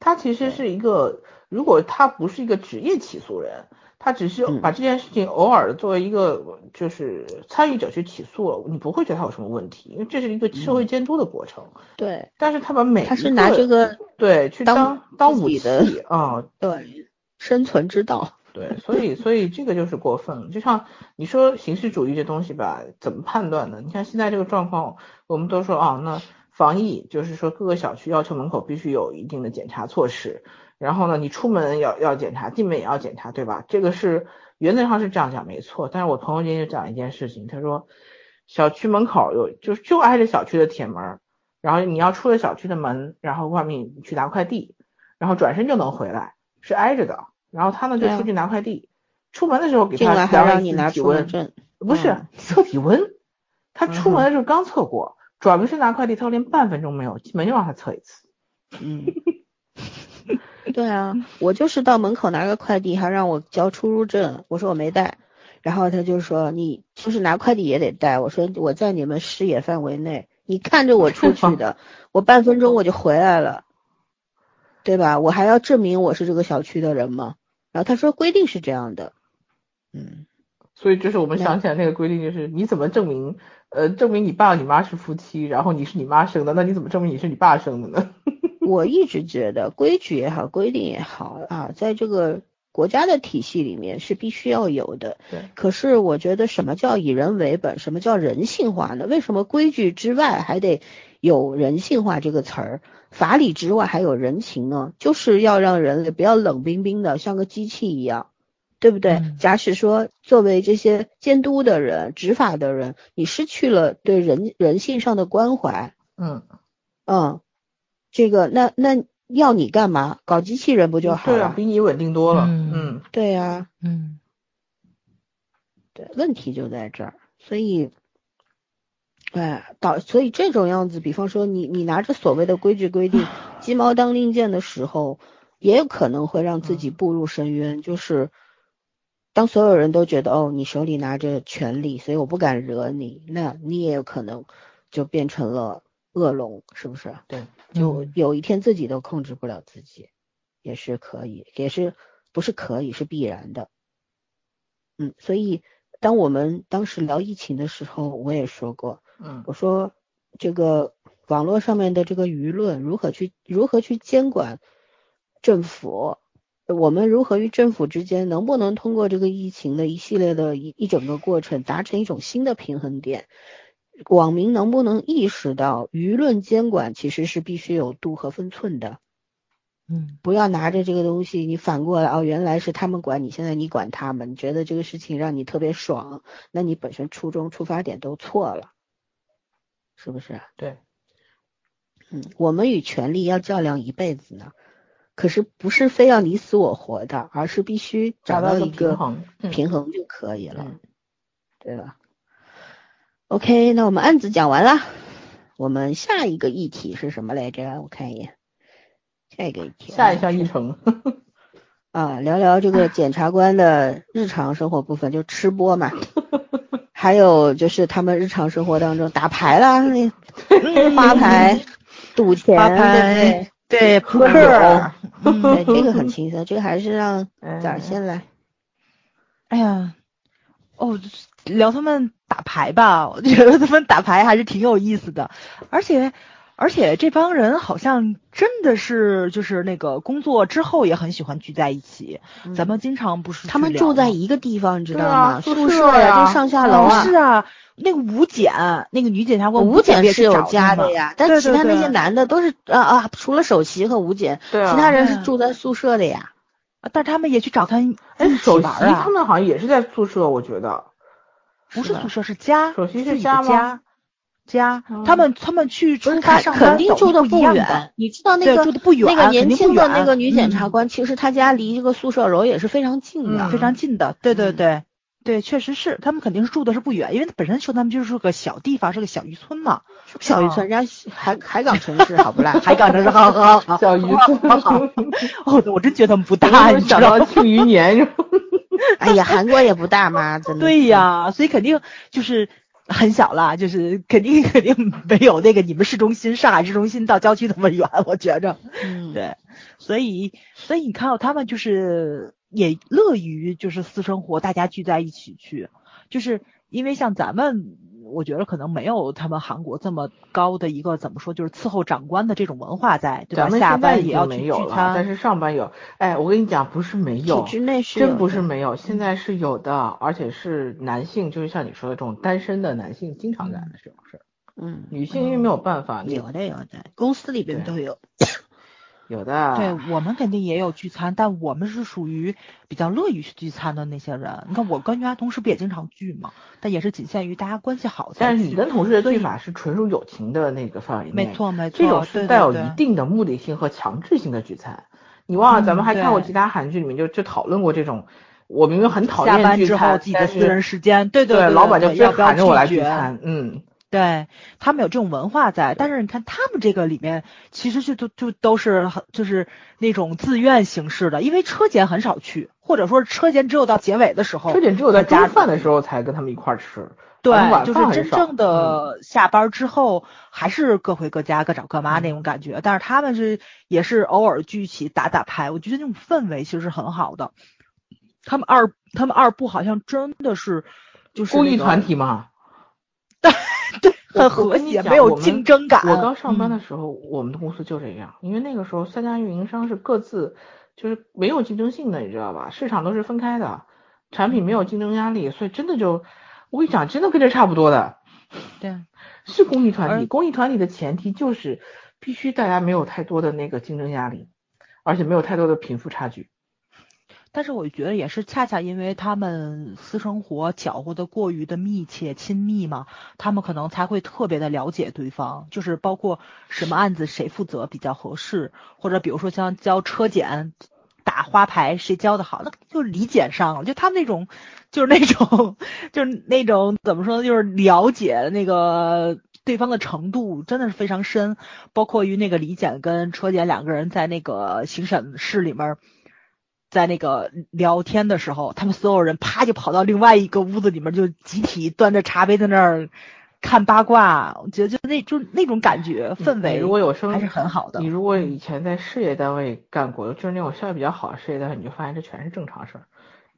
他其实是一个，如果他不是一个职业起诉人。他只是把这件事情偶尔的作为一个就是参与者去起诉了，你不会觉得他有什么问题，因为这是一个社会监督的过程。对，但是他把每他是拿这个对去当当武器啊，对，生存之道。对，所以所以这个就是过分了。就像你说形式主义这东西吧，怎么判断呢？你看现在这个状况，我们都说啊，那防疫就是说各个小区要求门口必须有一定的检查措施。然后呢，你出门要要检查，进门也要检查，对吧？这个是原则上是这样讲，没错。但是我朋友今天就讲一件事情，他说小区门口有就就挨着小区的铁门，然后你要出了小区的门，然后外面去拿快递，然后转身就能回来，是挨着的。然后他呢就出去拿快递，出门的时候给他量一次体温，不是测体温，他出门的时候刚测过，转过身拿快递，他说连半分钟没有，进门就让他测一次。嗯。对啊，我就是到门口拿个快递，还让我交出入证，我说我没带，然后他就说你就是拿快递也得带，我说我在你们视野范围内，你看着我出去的，我半分钟我就回来了，对吧？我还要证明我是这个小区的人吗？然后他说规定是这样的，嗯，所以就是我们想起来那个规定，就是你怎么证明，呃，证明你爸你妈是夫妻，然后你是你妈生的，那你怎么证明你是你爸生的呢？我一直觉得规矩也好，规定也好啊，在这个国家的体系里面是必须要有的。对。可是我觉得什么叫以人为本？什么叫人性化呢？为什么规矩之外还得有人性化这个词儿？法理之外还有人情呢？就是要让人类不要冷冰冰的，像个机器一样，对不对？假使说作为这些监督的人、执法的人，你失去了对人人性上的关怀，嗯嗯，这个那那要你干嘛？搞机器人不就好了？比你稳定多了。嗯，对呀，嗯，对，问题就在这儿，所以。哎，导所以这种样子，比方说你你拿着所谓的规矩规定，鸡毛当令箭的时候，也有可能会让自己步入深渊。就是当所有人都觉得哦，你手里拿着权力，所以我不敢惹你，那你也有可能就变成了恶龙，是不是？对，就有一天自己都控制不了自己，也是可以，也是不是可以是必然的。嗯，所以当我们当时聊疫情的时候，我也说过。嗯，我说这个网络上面的这个舆论如何去如何去监管政府？我们如何与政府之间能不能通过这个疫情的一系列的一一整个过程达成一种新的平衡点？网民能不能意识到舆论监管其实是必须有度和分寸的？嗯，不要拿着这个东西你反过来哦，原来是他们管你，现在你管他们，你觉得这个事情让你特别爽，那你本身初衷出发点都错了。是不是？对，嗯，我们与权力要较量一辈子呢，可是不是非要你死我活的，而是必须找到一个平衡，就可以了，对吧？OK，那我们案子讲完了，我们下一个议题是什么来着？我看一眼，下一个议题，下一项议程啊，聊聊这个检察官的日常生活部分，就吃播嘛。还有就是他们日常生活当中打牌啦，那花牌、赌钱，对对？对，扑克，对，这个很 轻松，这个还是让崽儿先来。哎呀，哦，聊他们打牌吧，我觉得他们打牌还是挺有意思的，而且。而且这帮人好像真的是，就是那个工作之后也很喜欢聚在一起。咱们经常不是他们住在一个地方，你知道吗？宿舍呀，就上下楼啊。是啊，那个吴检，那个女检察官吴检是有家的呀，但其他那些男的都是啊啊，除了首席和吴检，其他人是住在宿舍的呀。但他们也去找他一起玩啊。他们好像也是在宿舍，我觉得不是宿舍是家，首席是家吗？家，他们他们去出发上肯定住的不远。你知道那个那个年轻的那个女检察官，其实她家离这个宿舍楼也是非常近的，非常近的。对对对对，确实是，他们肯定是住的是不远，因为本身说他们就是个小地方，是个小渔村嘛。小渔村，人家海海港城市，好不啦？海港城市，好好好。小渔村，好。哦，我真觉得他们不大，你知道吗？庆余年。哎呀，韩国也不大嘛，真的。对呀，所以肯定就是。很小啦，就是肯定肯定没有那个你们市中心上海市中心到郊区那么远，我觉着，嗯，对，所以所以你看到他们就是也乐于就是私生活，大家聚在一起去，就是因为像咱们。我觉得可能没有他们韩国这么高的一个怎么说，就是伺候长官的这种文化在，对吧？下班也要没有了，但是上班有。哎，我跟你讲，不是没有，体制内是真不是没有，现在是有的，而且是男性，就是像你说的这种单身的男性经常干的这种事儿。嗯，女性因为没有办法，有的有的，公司里边都有。有的，对我们肯定也有聚餐，但我们是属于比较乐于去聚餐的那些人。你看我跟原来同事不也经常聚吗？但也是仅限于大家关系好。但是你跟同事的对法是纯属友情的那个范围内，没错没错，这种是带有一定的目的性和强制性的聚餐。你忘了咱们还看过其他韩剧里面就就讨论过这种，我明明很讨厌聚餐，自己的私人时间，对对，老板就非喊着我来聚餐，嗯。对他们有这种文化在，但是你看他们这个里面，其实就都就都是很就是那种自愿形式的，因为车检很少去，或者说车检只有到结尾的时候，车检只有在加饭的时候才跟他们一块儿吃。对，就是真正的下班之后还是各回各家各找各妈那种感觉。但是他们是也是偶尔聚一起打打牌，我觉得那种氛围其实是很好的。他们二他们二部好像真的是就是公益团体嘛，对 对，很和谐，没有竞争感。我刚上班的时候，我们的公司就这样，因为那个时候三家运营商是各自就是没有竞争性的，你知道吧？市场都是分开的，产品没有竞争压力，所以真的就。我跟你讲，真的跟这差不多的，对，是公益团体。公益团体的前提就是必须大家没有太多的那个竞争压力，而且没有太多的贫富差距。但是我觉得也是恰恰因为他们私生活搅和的过于的密切亲密嘛，他们可能才会特别的了解对方，就是包括什么案子谁负责比较合适，或者比如说像交车检。打花牌谁教的好，那就理解上了。就他们那种，就是那种，就是那种怎么说呢？就是了解那个对方的程度真的是非常深。包括于那个李检跟车检两个人在那个刑审室里面，在那个聊天的时候，他们所有人啪就跑到另外一个屋子里面，就集体端着茶杯在那儿。看八卦，我觉得就那就那种感觉氛围，如果有生还是很好的。你如果以前在事业单位干过，就是那种效益比较好的事业单位，你就发现这全是正常事儿，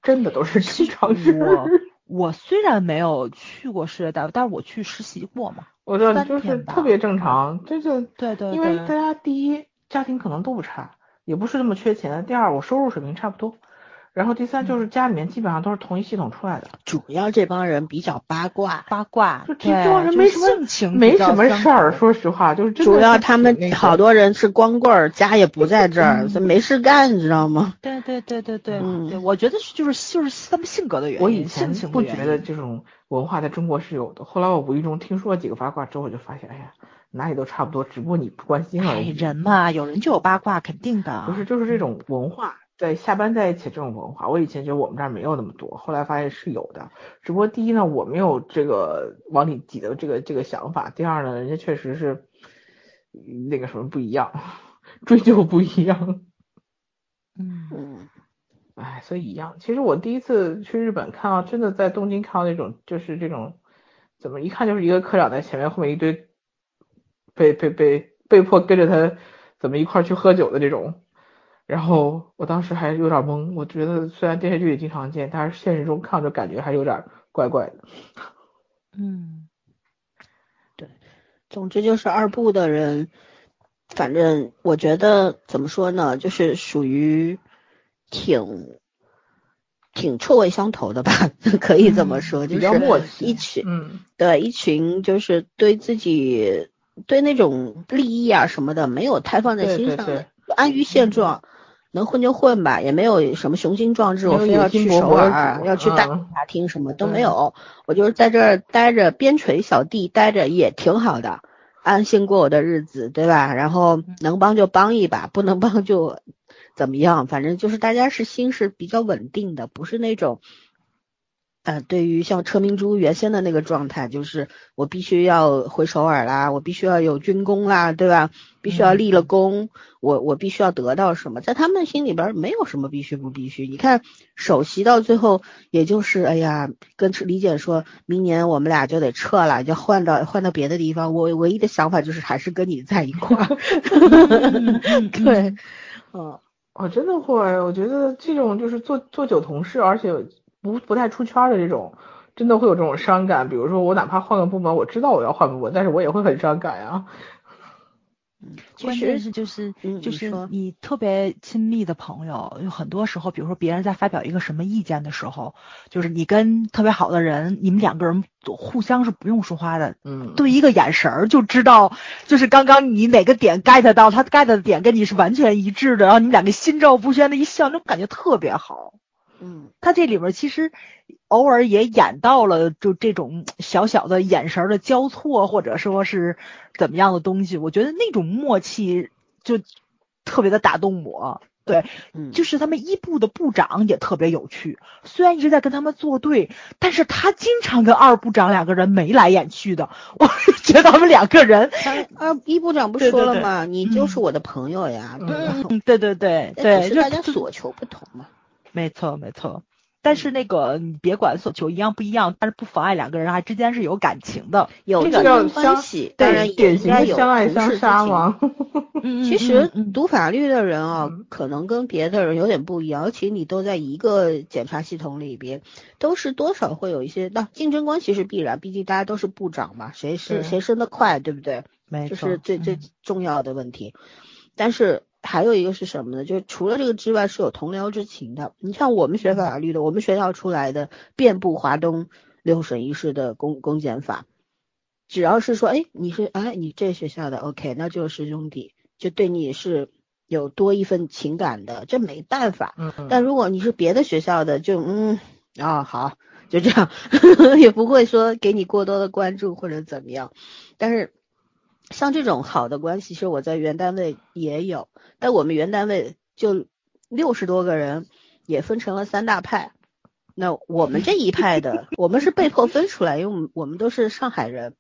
真的都是正常事儿。我虽然没有去过事业单位，但是我去实习过嘛。我知道，就是特别正常，这就对对，因为大家第一家庭可能都不差，也不是那么缺钱；第二，我收入水平差不多。然后第三就是家里面基本上都是同一系统出来的，主要这帮人比较八卦，八卦，就这帮人没什么没什么事儿，说实话就是主要他们好多人是光棍儿，家也不在这儿，没事干，你知道吗？对对对对对，嗯，我觉得就是就是他们性格的原因，我以前不觉得这种文化在中国是有的，后来我无意中听说了几个八卦之后，我就发现，哎呀，哪里都差不多，只不过你不关心而已。人嘛，有人就有八卦，肯定的。不是，就是这种文化。在下班在一起这种文化，我以前觉得我们这儿没有那么多，后来发现是有的。只不过第一呢，我没有这个往里挤的这个这个想法；第二呢，人家确实是那个什么不一样，追求不一样。嗯嗯，哎，所以一样。其实我第一次去日本看到，真的在东京看到那种，就是这种怎么一看就是一个科长在前面，后面一堆被被被被迫跟着他怎么一块去喝酒的这种。然后我当时还有点懵，我觉得虽然电视剧里经常见，但是现实中看着感觉还有点怪怪的。嗯，对，总之就是二部的人，反正我觉得怎么说呢，就是属于挺挺臭味相投的吧，可以这么说，就是一群，嗯，对，一群就是对自己对那种利益啊什么的没有太放在心上的，安于现状。能混就混吧，也没有什么雄心壮志，我非要去首尔，要去大大厅，什么都没有。我就是在这儿待着，边陲小地待着也挺好的，安心过我的日子，对吧？然后能帮就帮一把，不能帮就怎么样？反正就是大家是心是比较稳定的，不是那种。呃，对于像车明珠原先的那个状态，就是我必须要回首尔啦，我必须要有军功啦，对吧？必须要立了功，我我必须要得到什么，在他们心里边没有什么必须不必须。你看首席到最后，也就是哎呀，跟李姐说明年我们俩就得撤了，就换到换到别的地方。我唯一的想法就是还是跟你在一块儿。对，嗯，我真的会，我觉得这种就是做做久同事，而且。不不太出圈的这种，真的会有这种伤感。比如说，我哪怕换个部门，我知道我要换部门，但是我也会很伤感呀。关键是就是就是你特别亲密的朋友，有很多时候，比如说别人在发表一个什么意见的时候，就是你跟特别好的人，你们两个人互相是不用说话的，嗯，对一个眼神儿就知道，就是刚刚你哪个点 get 到，他 get 的点跟你是完全一致的，然后你们两个心照不宣的一笑，那种感觉特别好。嗯，他这里边其实偶尔也演到了，就这种小小的眼神的交错，或者说是怎么样的东西，我觉得那种默契就特别的打动我。对，就是他们一部的部长也特别有趣，虽然一直在跟他们作对，但是他经常跟二部长两个人眉来眼去的，我觉得他们两个人，二一部长不说了吗？你就是我的朋友呀，对对对对对，是大家所求不同嘛。没错，没错，但是那个你别管所求一样不一样，但是不妨碍两个人还之间是有感情的。有这个关系，当然也典型的应该有相爱相杀嘛？嗯其实嗯读法律的人啊嗯，可能跟别的人有点不一样，尤其你都在一个检察系统里边，都是多少会有一些，那竞争关系是必然，毕竟大家都是部长嘛，谁是谁升得快，对不对？这没错，这是最最嗯重要的问题。但是还有一个是什么呢？就是除了这个之外，是有同僚之情的。你像我们学法律的，我们学校出来的遍布华东六省一市的公公检法，只要是说，哎，你是哎你这学校的，OK，那就是师兄弟，就对你是有多一份情感的，这没办法。嗯，但如果你是别的学校的，就嗯啊、好，就这样，也不会说给你过多的关注或者怎么样。但是像这种好的关系，其实我在原单位也有，但我们原单位就六十多个人，也分成了三大派。那我们这一派的，我们是被迫分出来，因为我们我们都是上海人，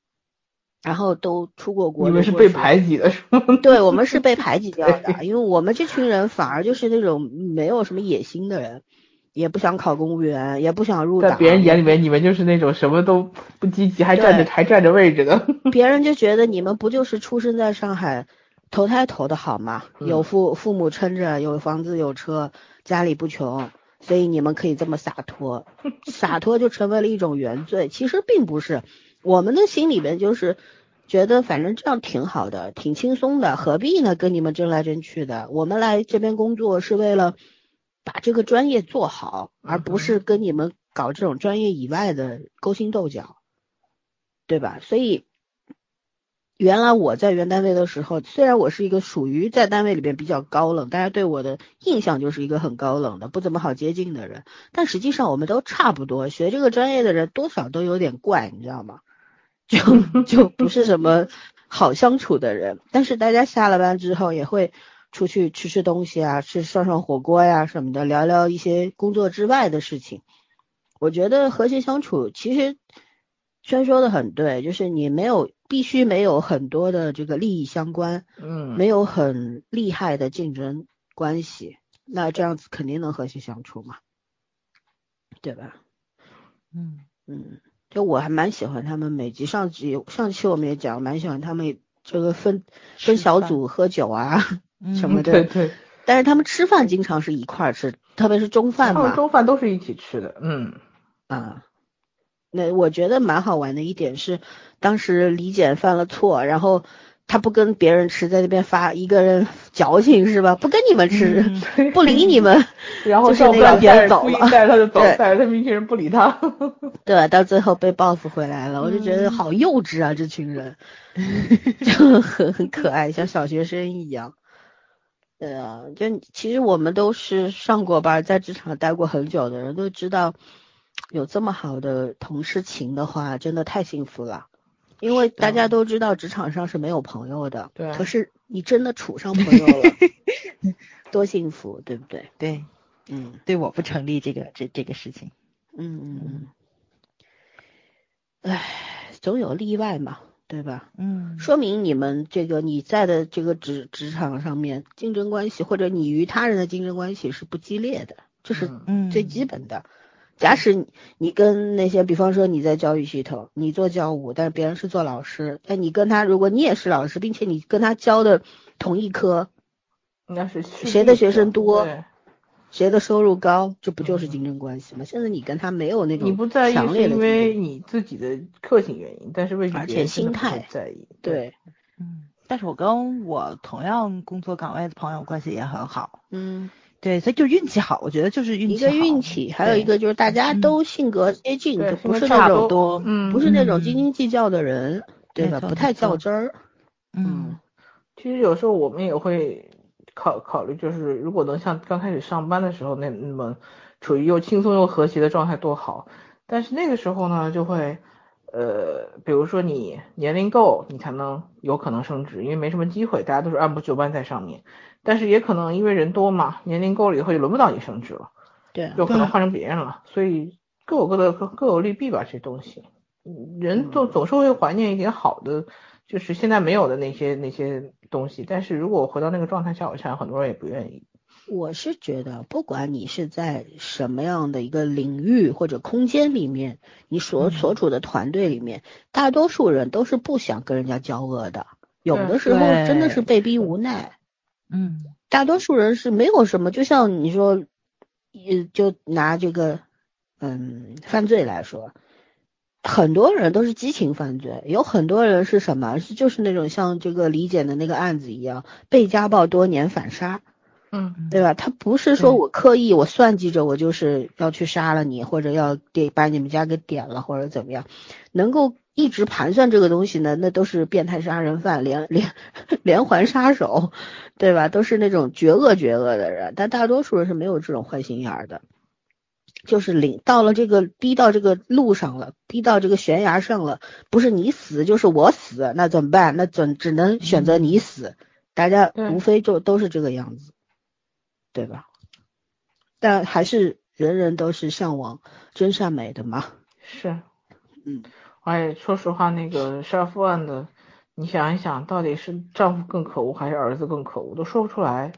然后都出过国。你们是被排挤的是吗？对我们是被排挤掉的，因为我们这群人反而就是那种没有什么野心的人，也不想考公务员，也不想入党。在别人眼里面，你们就是那种什么都不积极，还占着还占着位置的。别人就觉得你们不就是出生在上海，投胎投的好吗？嗯有父父母撑着，有房子有车，家里不穷，所以你们可以这么洒脱，洒脱就成为了一种原罪。其实并不是，我们的心里边就是觉得反正这样挺好的，挺轻松的，何必呢？跟你们争来争去的。我们来这边工作是为了把这个专业做好，而不是跟你们搞这种专业以外的勾心斗角，对吧？所以。原来我在原单位的时候，虽然我是一个属于在单位里边比较高冷，大家对我的印象就是一个很高冷的、不怎么好接近的人，但实际上我们都差不多，学这个专业的人多少都有点怪，你知道吗？就 就不是什么好相处的人。但是大家下了班之后也会出去吃吃东西啊，吃涮涮火锅呀、什么的，聊聊一些工作之外的事情。我觉得和谐相处，其实轩说的很对，就是你没有必须没有很多的这个利益相关，嗯，没有很厉害的竞争关系，那这样子肯定能和谐相处嘛，对吧？嗯嗯，就我还蛮喜欢他们每集上集上期我们也讲，蛮喜欢他们这个分分小组喝酒啊什么的，对对，但是他们吃饭经常是一块儿吃，特别是中饭嘛，他们中饭都是一起吃的。嗯，啊，那我觉得蛮好玩的一点是，当时李简犯了错，然后他不跟别人吃，在那边发一个人矫情是吧？不跟你们吃，嗯不理你们，然后就是那个赵不了带故意别人走了带着他就 走，对带着他们一群人不理他。对吧？到最后被 boss 回来了，我就觉嗯得好幼稚啊，这群人就很很可爱，像小学生一样。对啊，就其实我们都是上过班，在职场待过很久的人，都知道有这么好的同事情的话，真的太幸福了。因为大家都知道职场上是没有朋友的，对可是你真的处上朋友了，多幸福，对不对？对嗯对，我不成立这个这这个事情。嗯嗯嗯，唉，总有例外嘛，对吧？嗯说明你们这个你在的这个职职场上面竞争关系，或者你与他人的竞争关系是不激烈的，这是最基本的。假使你你跟那些，比方说你在教育系统，你做教务，但是别人是做老师，哎，你跟他，如果你也是老师，并且你跟他教的同一科，应该是谁的学生多对谁的收入高，这不就是竞争关系吗？现在你跟他没有那种你不在意因为你自己的个性原因，但是为什么而且心态在意。对，嗯，但是我跟我同样工作岗位的朋友关系也很好。嗯。对，所以就运气好，我觉得就是运一个。运气，还有一个就是大家都性格接近，不是差不那种多嗯，不是那种嗯斤斤计较的人，对吧？不太较真儿。嗯其实有时候我们也会考考虑，就是如果能像刚开始上班的时候那那么处于又轻松又和谐的状态多好。但是那个时候呢，就会呃，比如说你年龄够，你才能有可能升职，因为没什么机会，大家都是按部就班在上面。但是也可能因为人多嘛，年龄够了以后就轮不到你升职了，对，有可能换成别人了，所以各有各的各各有利弊吧，这东西。嗯人总总是会怀念一点好的，就是现在没有的那些那些东西。但是如果回到那个状态下，我想很多人也不愿意。我是觉得，不管你是在什么样的一个领域或者空间里面，你所所处的团队里面，大多数人都是不想跟人家交恶的，有的时候真的是被逼无奈。嗯大多数人是没有什么，就像你说，呃，就拿这个，嗯，犯罪来说，很多人都是激情犯罪，有很多人是什么，是就是那种像这个李简的那个案子一样，被家暴多年反杀，嗯对吧？他不是说我刻意我算计着我就是要去杀了你，或者要给把你们家给点了，或者怎么样，能够一直盘算这个东西呢，那都是变态杀人犯，连连连环杀手，对吧？都是那种绝恶绝恶的人，但大多数人是没有这种坏心眼儿的。就是领到了这个逼到这个路上了，逼到这个悬崖上了，不是你死就是我死，那怎么办？那怎只能选择你死。大家无非就都是这个样子，对吧？但还是人人都是向往真善美的嘛。是，嗯，哎说实话，那个杀夫案的，你想一想，到底是丈夫更可恶还是儿子更可恶，都说不出来。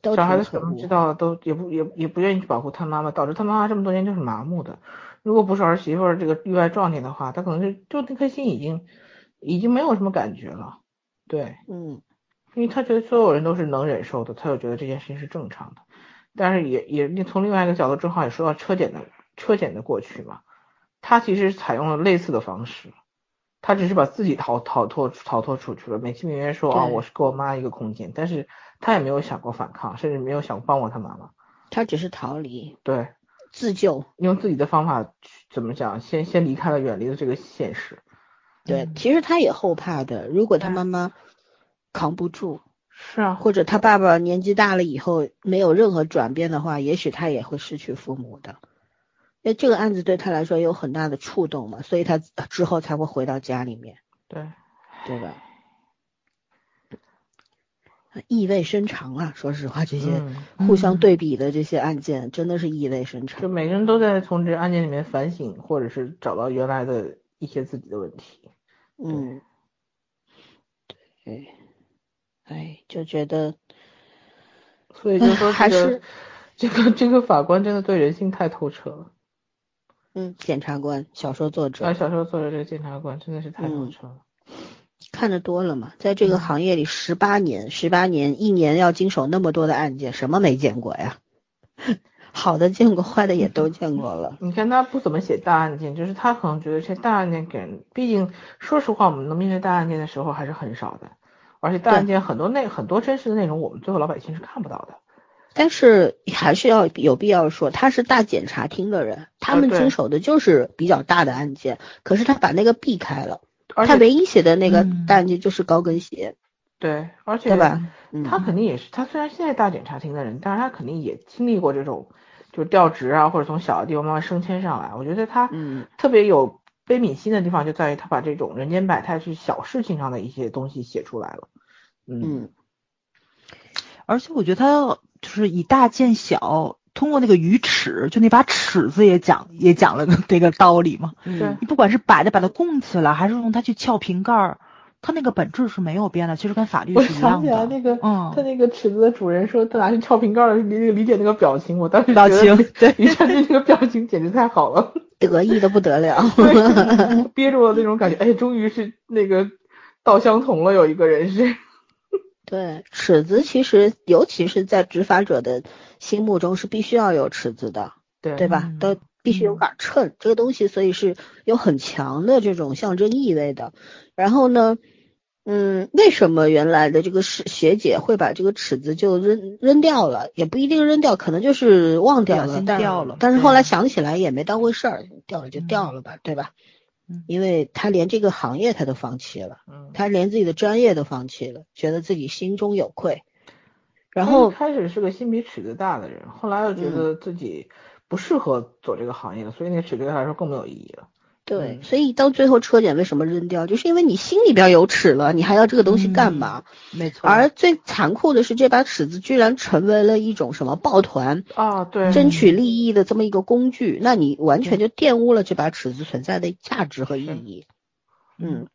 都小孩子什么知道了都也不也也不愿意去保护他妈妈，导致他妈妈这么多年就是麻木的。如果不是儿媳妇儿这个意外撞见的话，他可能就就那颗心已经已经没有什么感觉了。对，嗯因为他觉得所有人都是能忍受的，他就觉得这件事情是正常的。但是也也从另外一个角度，正好也说到车检的车检的过去嘛，他其实采用了类似的方式，他只是把自己逃逃脱逃脱出去了，美其名曰说啊对我是给我妈一个空间，但是他也没有想过反抗，甚至没有想帮过他妈妈。他只是逃离对，自救。用自己的方法去怎么讲，先先离开了，远离了这个现实。对，嗯其实他也后怕的，如果他妈妈扛不住，是啊，或者他爸爸年纪大了以后没有任何转变的话，也许他也会失去父母的。因为这个案子对他来说有很大的触动嘛，所以他之后才会回到家里面，对，对吧？意味深长啊！说实话，这些嗯，互相对比的这些案件真的是意味深长。就每个人都在从这案件里面反省，或者是找到原来的一些自己的问题。嗯，对，哎，就觉得所以就说还这个是这个这个法官真的对人性太透彻了。嗯，检察官、小说作者啊，小说作者这个检察官真的是太透嗯彻了。看得多了嘛，在这个行业里十八年，十八年一年要经手那么多的案件，什么没见过呀？好的见过，坏的也都见过了。你看他不怎么写大案件，就是他可能觉得这大案件给人，毕竟说实话，我们能面对大案件的时候还是很少的，而且大案件很多内很多真实的内容，我们最后老百姓是看不到的。但是还是要有必要说，他是大检察厅的人，他们经手的就是比较大的案件，可是他把那个避开了，他唯一写的那个嗯大案件就是高跟鞋，对，而且对吧？嗯，他肯定也是，他虽然现在大检察厅的人，但是他肯定也经历过这种，就是调职啊，或者从小的地方慢慢升迁上来。我觉得他嗯特别有悲悯心的地方，就在于他把这种人间百态是小事情上的一些东西写出来了。嗯，嗯而且我觉得他就是以大见小，通过那个鱼尺，就那把尺子也讲也讲了这个道理嘛。嗯对你不管是摆着把它供起来，还是用它去撬瓶盖儿，它那个本质是没有变的，其实跟法律是一样的。我想起来那。个，嗯他那个尺子的主人说他拿去撬瓶盖儿的那个理解那个表情，我当时表情对，于晨这个表情简直太好了，得意的不得了。憋住了那种感觉，哎，终于是那个道相同了，有一个人是，对，尺子其实尤其是在执法者的心目中是必须要有尺子的，对对吧？嗯都必须有杆秤，这个东西所以是有很强的这种象征意味的。然后呢，嗯，为什么原来的这个是学姐会把这个尺子就扔扔掉了？也不一定扔掉，可能就是忘掉了，但掉了但是后来想起来也没当回事儿，掉了就掉了吧，对吧？嗯因为他连这个行业他都放弃了。嗯，他连自己的专业都放弃了，觉得自己心中有愧。然后开始是个心比尺子大的人，后来又觉得自己不适合做这个行业了，所以那个尺对他来说更没有意义了。对，嗯所以到最后车检为什么扔掉，就是因为你心里边有尺了，你还要这个东西干嘛？没错。而最残酷的是，这把尺子居然成为了一种什么抱团、啊，对，争取利益的这么一个工具，那你完全就玷污了这把尺子存在的价值和意义。嗯，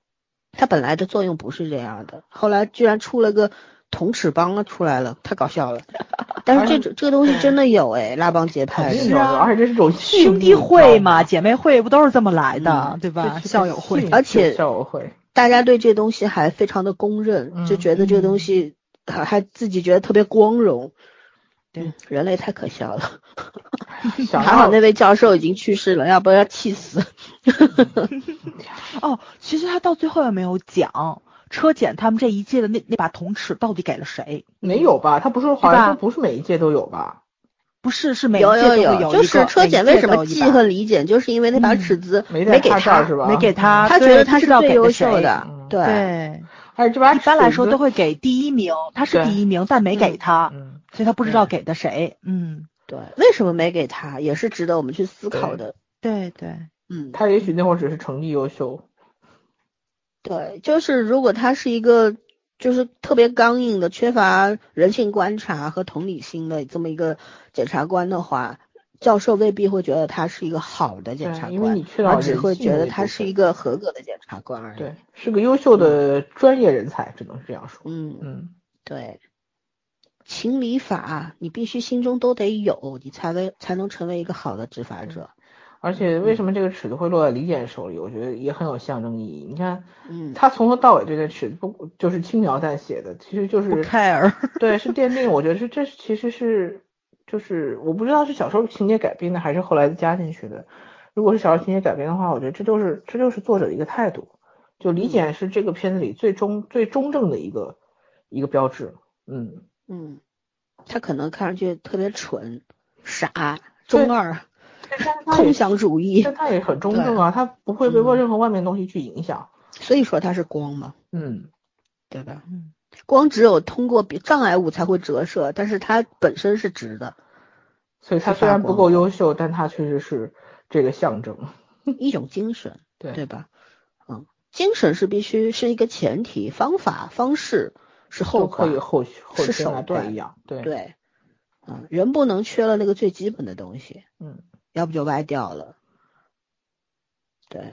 它本来的作用不是这样的，后来居然出了个铜齿帮出来了，太搞笑了。但是这种这个东西真的有哎，拉帮结派的，肯定有的，而且这是种兄弟会嘛，姐妹会不都是这么来的，对吧？校友会，而且校友会，大家对这东西还非常的公认，就觉得这个东西还还自己觉得特别光荣。对，人类太可笑了。还好那位教授已经去世了，要不然要气死。哦，其实他到最后也没有讲车检他们这一届的那那把铜尺到底给了谁？没有吧？他不是好像不是每一届都有吧？不是，是每一届都有。有就是车检为什么记和理检，就是因为那把尺子没给他是吧？没给他，他觉得他是最优秀的。对。而且这把一般来说都会给第一名，他是第一名，但没给他，所以他不知道给的谁。嗯。对，为什么没给他，也是值得我们去思考的。对对，嗯，他也许那会儿只是成绩优秀。对，就是如果他是一个就是特别刚硬的、缺乏人性观察和同理心的这么一个检察官的话，教授未必会觉得他是一个好的检察官，而只会觉得他是一个合格的检察官而已。对，是个优秀的专业人才，只能是这样说。嗯嗯，对。情理法，你必须心中都得有，你才能才能成为一个好的执法者。而且，为什么这个尺子会落在李简手里？我觉得也很有象征意义。你看，嗯，他从头到尾这个尺子不就是轻描淡写的，其实就是不 care。对，是奠定。我觉得是这其实是就是我不知道是小说情节改编的，还是后来加进去的。如果是小说情节改编的话，我觉得这就是这就是作者的一个态度。就李简是这个片子里最中最中正的一个一个标志。嗯。嗯，他可能看上去特别蠢、傻、中二、空想主义，但他也很中正啊，他不会被任何外面东西去影响。所以说他是光嘛，嗯，对吧？嗯，光只有通过障碍物才会折射，但是它本身是直的。所以他虽然不够优秀，但他确实是这个象征，一种精神，对。对吧？嗯，精神是必须是一个前提，方法方式。是后可以后是手段，对。对，嗯，人不能缺了那个最基本的东西，嗯，要不就歪掉了，对。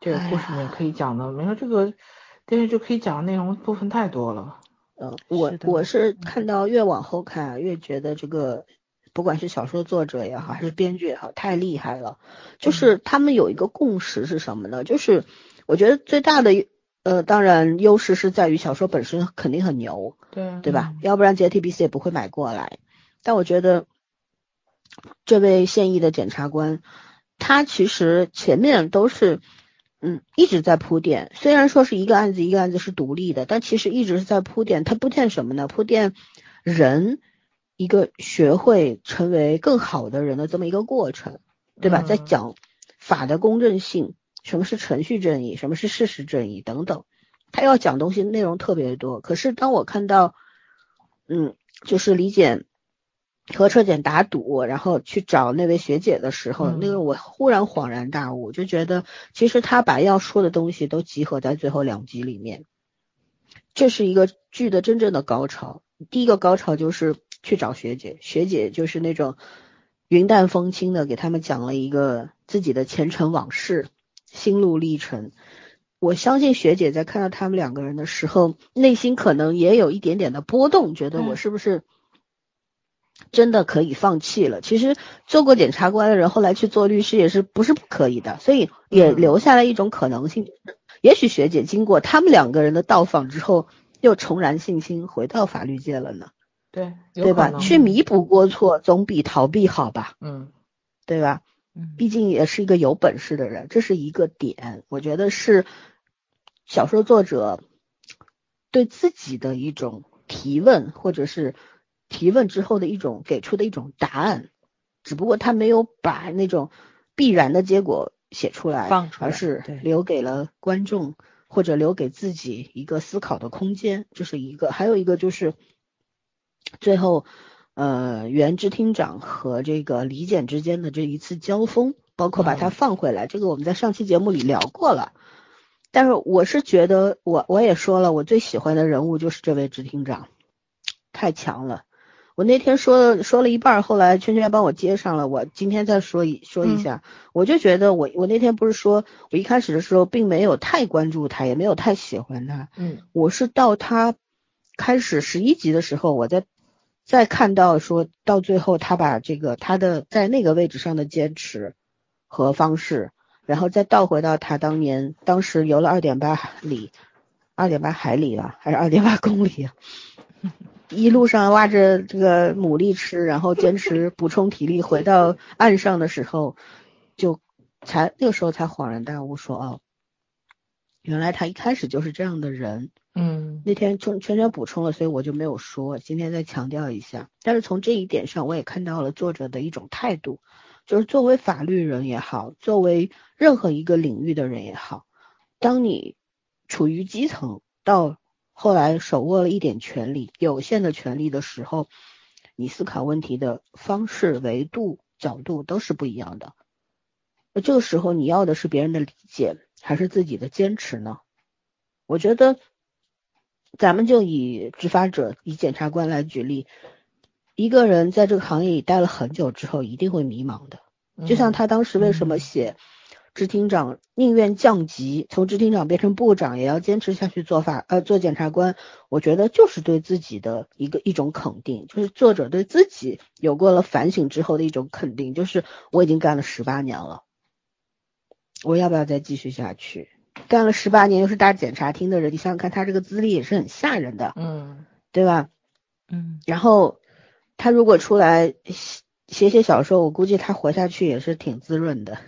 这个故事也可以讲的，没有这个电视剧可以讲的内容部分太多了。呃，我我是看到越往后看越觉得这个，不管是小说作者也好，还是编剧也好，太厉害了。就是他们有一个共识是什么呢？就是我觉得最大的。呃，当然，优势是在于小说本身肯定很牛，对对吧？要不然 JTBC 也不会买过来。但我觉得，这位现役的检察官，他其实前面都是，嗯，一直在铺垫。虽然说是一个案子一个案子是独立的，但其实一直是在铺垫。他铺垫什么呢？铺垫人一个学会成为更好的人的这么一个过程，对吧？在讲法的公正性。什么是程序正义？什么是事实正义？等等，他要讲东西内容特别多。可是当我看到，嗯，就是李检和车检打赌，然后去找那位学姐的时候，那个我忽然恍然大悟，就觉得其实他把要说的东西都集合在最后两集里面。这是一个剧的真正的高潮。第一个高潮就是去找学姐，学姐就是那种云淡风轻的给他们讲了一个自己的前尘往事。心路历程，我相信学姐在看到他们两个人的时候，内心可能也有一点点的波动，觉得我是不是真的可以放弃了？其实做过检察官的人，后来去做律师也是不是不可以的，所以也留下了一种可能性，也许学姐经过他们两个人的到访之后，又重燃信心，回到法律界了呢？对，对吧？去弥补过错总比逃避好吧？嗯，对吧？毕竟也是一个有本事的人，这是一个点，我觉得是小说作者对自己的一种提问，或者是提问之后的一种给出的一种答案，只不过他没有把那种必然的结果写出来，而是留给了观众或者留给自己一个思考的空间，这是一个，还有一个就是最后。呃，原支厅长和这个李简之间的这一次交锋，包括把他放回来，这个我们在上期节目里聊过了。但是我是觉得，我我也说了，我最喜欢的人物就是这位支厅长，太强了。我那天说说了一半，后来圈圈帮我接上了，我今天再说一说一下，我就觉得我我那天不是说我一开始的时候并没有太关注他，也没有太喜欢他，嗯，我是到他。开始十一集的时候，我在再看到说到最后，他把这个他的在那个位置上的坚持和方式，然后再倒回到他当年当时游了二点八里，二点八海里了，还是二点八公里啊？一路上挖着这个牡蛎吃，然后坚持补充体力，回到岸上的时候，就才那个时候才恍然大悟，说哦，原来他一开始就是这样的人。嗯，那天全全全补充了，所以我就没有说，今天再强调一下。但是从这一点上，我也看到了作者的一种态度，就是作为法律人也好，作为任何一个领域的人也好，当你处于基层到后来手握了一点权利，有限的权利的时候，你思考问题的方式、维度、角度都是不一样的。那这个时候，你要的是别人的理解，还是自己的坚持呢？我觉得。咱们就以执法者、以检察官来举例，一个人在这个行业里待了很久之后，一定会迷茫的。就像他当时为什么写支厅长宁愿降级，从支厅长变成部长，也要坚持下去做法呃做检察官，我觉得就是对自己的一个一种肯定，就是作者对自己有过了反省之后的一种肯定，就是我已经干了十八年了，我要不要再继续下去？干了十八年又是大检察厅的人，你想想看，他这个资历也是很吓人的，嗯，对吧？嗯，然后他如果出来写写小说，我估计他活下去也是挺滋润的，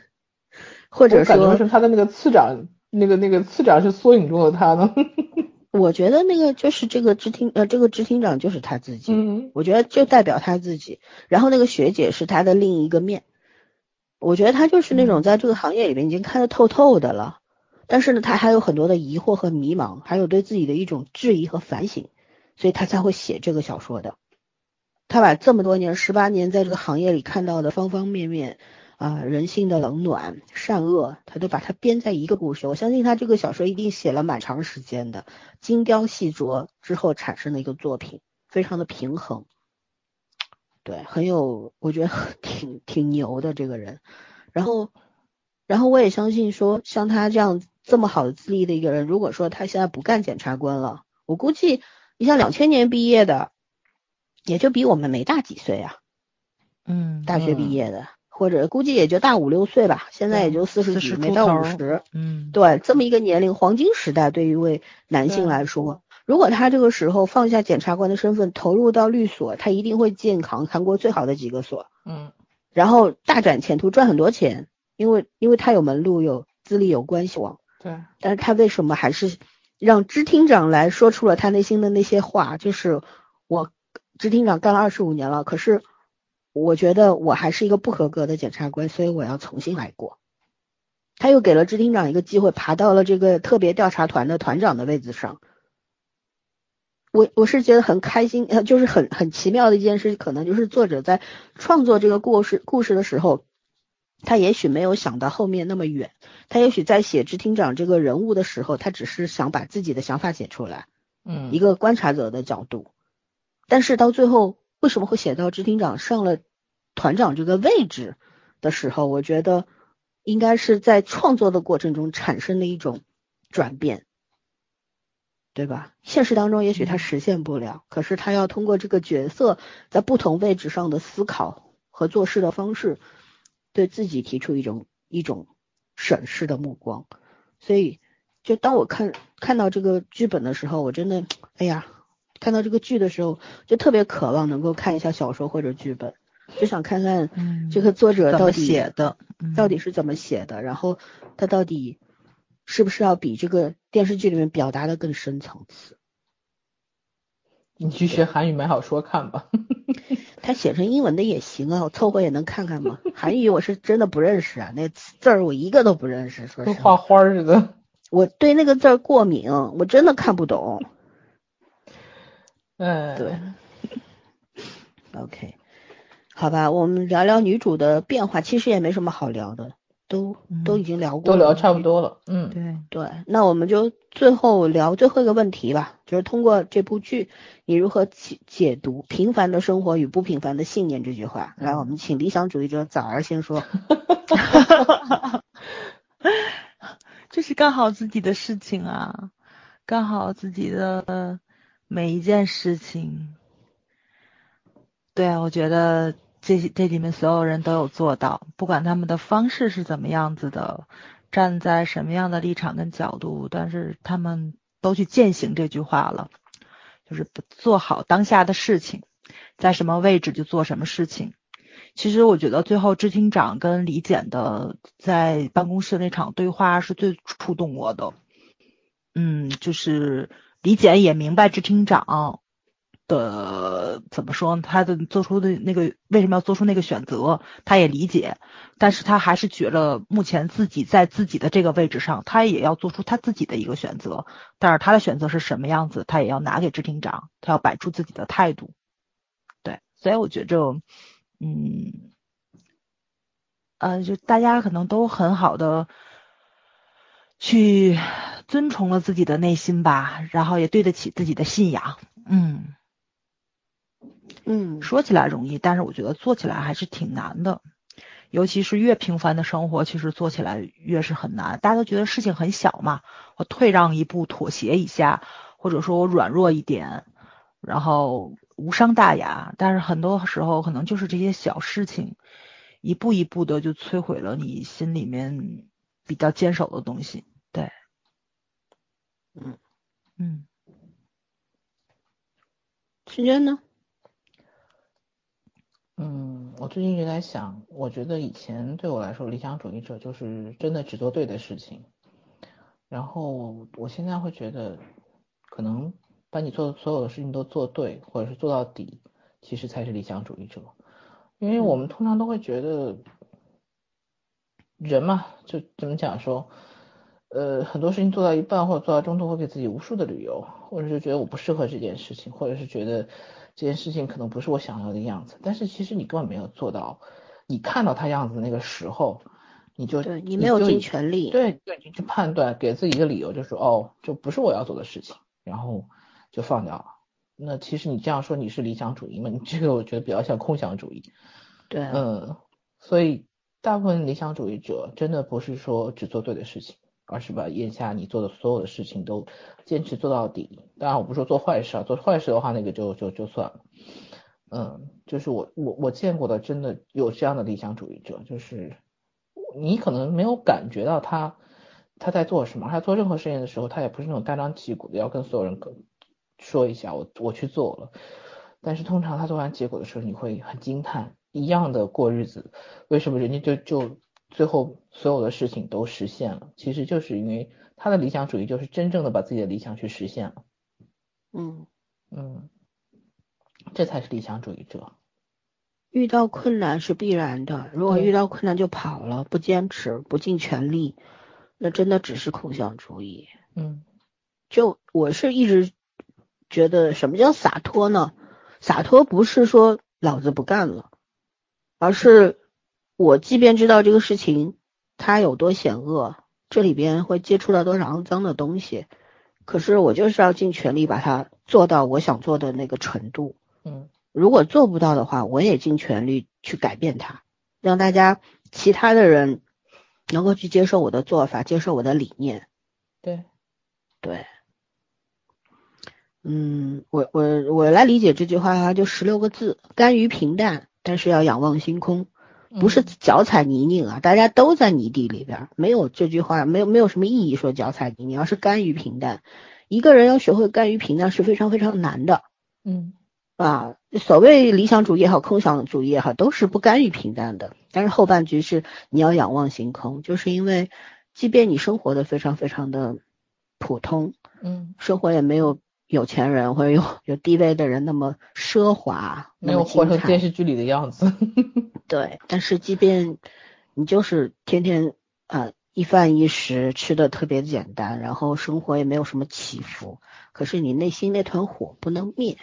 或者说是他的那个次长，那个那个次长是缩影中的他呢。我觉得那个就是这个支厅呃，这个支厅长就是他自己，嗯，我觉得就代表他自己。然后那个学姐是他的另一个面，我觉得他就是那种在这个行业里面已经看得透透的了。但是呢，他还有很多的疑惑和迷茫，还有对自己的一种质疑和反省，所以他才会写这个小说的。他把这么多年、十八年在这个行业里看到的方方面面啊，人性的冷暖、善恶，他都把它编在一个故事。我相信他这个小说一定写了蛮长时间的，精雕细琢之后产生的一个作品，非常的平衡。对，很有，我觉得挺挺牛的这个人。然后，然后我也相信说，像他这样。这么好的资历的一个人，如果说他现在不干检察官了，我估计你像两千年毕业的，也就比我们没大几岁啊。嗯，大学毕业的，或者估计也就大五六岁吧，现在也就四十几，没到五十。嗯，对，这么一个年龄黄金时代，对于一位男性来说，如果他这个时候放下检察官的身份，投入到律所，他一定会进行韩国最好的几个所。嗯，然后大展前途，赚很多钱，因为因为他有门路，有资历，有关系网。对，但是他为什么还是让支厅长来说出了他内心的那些话？就是我支厅长干了二十五年了，可是我觉得我还是一个不合格的检察官，所以我要重新来过。他又给了支厅长一个机会，爬到了这个特别调查团的团长的位置上。我我是觉得很开心，呃，就是很很奇妙的一件事，可能就是作者在创作这个故事故事的时候。他也许没有想到后面那么远，他也许在写支厅长这个人物的时候，他只是想把自己的想法写出来，嗯，一个观察者的角度。但是到最后，为什么会写到支厅长上了团长这个位置的时候，我觉得应该是在创作的过程中产生的一种转变，对吧？现实当中也许他实现不了，可是他要通过这个角色在不同位置上的思考和做事的方式。对自己提出一种一种审视的目光，所以就当我看看到这个剧本的时候，我真的哎呀，看到这个剧的时候，就特别渴望能够看一下小说或者剧本，就想看看这个作者到底写的到底是怎么写的，然后他到底是不是要比这个电视剧里面表达的更深层次。你去学韩语买小说看吧。他写成英文的也行啊，我凑合也能看看嘛。韩语我是真的不认识啊，那字儿我一个都不认识，说跟画花似的。我对那个字儿过敏，我真的看不懂。嗯，对。OK，好吧，我们聊聊女主的变化，其实也没什么好聊的。都都已经聊过，都聊差不多了。嗯，对对，那我们就最后聊最后一个问题吧，就是通过这部剧，你如何解解读“平凡的生活与不平凡的信念”这句话？来，我们请理想主义者早儿先说。这是干好自己的事情啊，干好自己的每一件事情，对啊，我觉得这这里面所有人都有做到，不管他们的方式是怎么样子的，站在什么样的立场跟角度，但是他们都去践行这句话了，就是做好当下的事情，在什么位置就做什么事情。其实我觉得最后知厅长跟李简的在办公室那场对话是最触动我的。嗯，就是李简也明白支厅长的怎么说，他的做出的那个为什么要做出那个选择，他也理解，但是他还是觉得目前自己在自己的这个位置上，他也要做出他自己的一个选择，但是他的选择是什么样子，他也要拿给支厅长，他要摆出自己的态度。对，所以我觉着，嗯，呃，就大家可能都很好的。去遵从了自己的内心吧，然后也对得起自己的信仰。嗯嗯，说起来容易，但是我觉得做起来还是挺难的。尤其是越平凡的生活，其实做起来越是很难。大家都觉得事情很小嘛，我退让一步，妥协一下，或者说我软弱一点，然后无伤大雅。但是很多时候，可能就是这些小事情，一步一步的就摧毁了你心里面比较坚守的东西。对，嗯嗯，时间呢？嗯，我最近一直在想，我觉得以前对我来说，理想主义者就是真的只做对的事情。然后我现在会觉得，可能把你做的所有的事情都做对，或者是做到底，其实才是理想主义者。因为我们通常都会觉得，人嘛，就怎么讲说。呃，很多事情做到一半或者做到中途，会给自己无数的理由，或者是觉得我不适合这件事情，或者是觉得这件事情可能不是我想要的样子。但是其实你根本没有做到，你看到他样子那个时候，你就对你没有尽全力，对对，你去判断，给自己一个理由，就说哦，这不是我要做的事情，然后就放掉了。那其实你这样说你是理想主义吗？你这个我觉得比较像空想主义。对，嗯，所以大部分理想主义者真的不是说只做对的事情。而是把眼下你做的所有的事情都坚持做到底。当然，我不说做坏事啊，做坏事的话，那个就就就算了。嗯，就是我我我见过的，真的有这样的理想主义者，就是你可能没有感觉到他他在做什么，他做任何事情的时候，他也不是那种大张旗鼓的要跟所有人说一下我我去做了。但是通常他做完结果的时候，你会很惊叹，一样的过日子，为什么人家就就。最后所有的事情都实现了，其实就是因为他的理想主义就是真正的把自己的理想去实现了。嗯嗯，这才是理想主义者。遇到困难是必然的，如果遇到困难就跑了，不坚持，不尽全力，那真的只是空想主义。嗯，就我是一直觉得什么叫洒脱呢？洒脱不是说老子不干了，而是。我即便知道这个事情它有多险恶，这里边会接触到多少肮脏的东西，可是我就是要尽全力把它做到我想做的那个程度。嗯，如果做不到的话，我也尽全力去改变它，让大家其他的人能够去接受我的做法，接受我的理念。对，对，嗯，我我我来理解这句话，就十六个字：甘于平淡，但是要仰望星空。不是脚踩泥泞啊，大家都在泥地里边，没有这句话，没有没有什么意义。说脚踩泥泞，而是甘于平淡。一个人要学会甘于平淡是非常非常难的。嗯，啊，所谓理想主义也好，空想主义也好，都是不甘于平淡的。但是后半句是你要仰望星空，就是因为即便你生活的非常非常的普通，嗯，生活也没有。有钱人或者有有地位的人那么奢华，没有活成电视剧里的样子。对，但是即便你就是天天啊一饭一食吃的特别简单，然后生活也没有什么起伏，可是你内心那团火不能灭，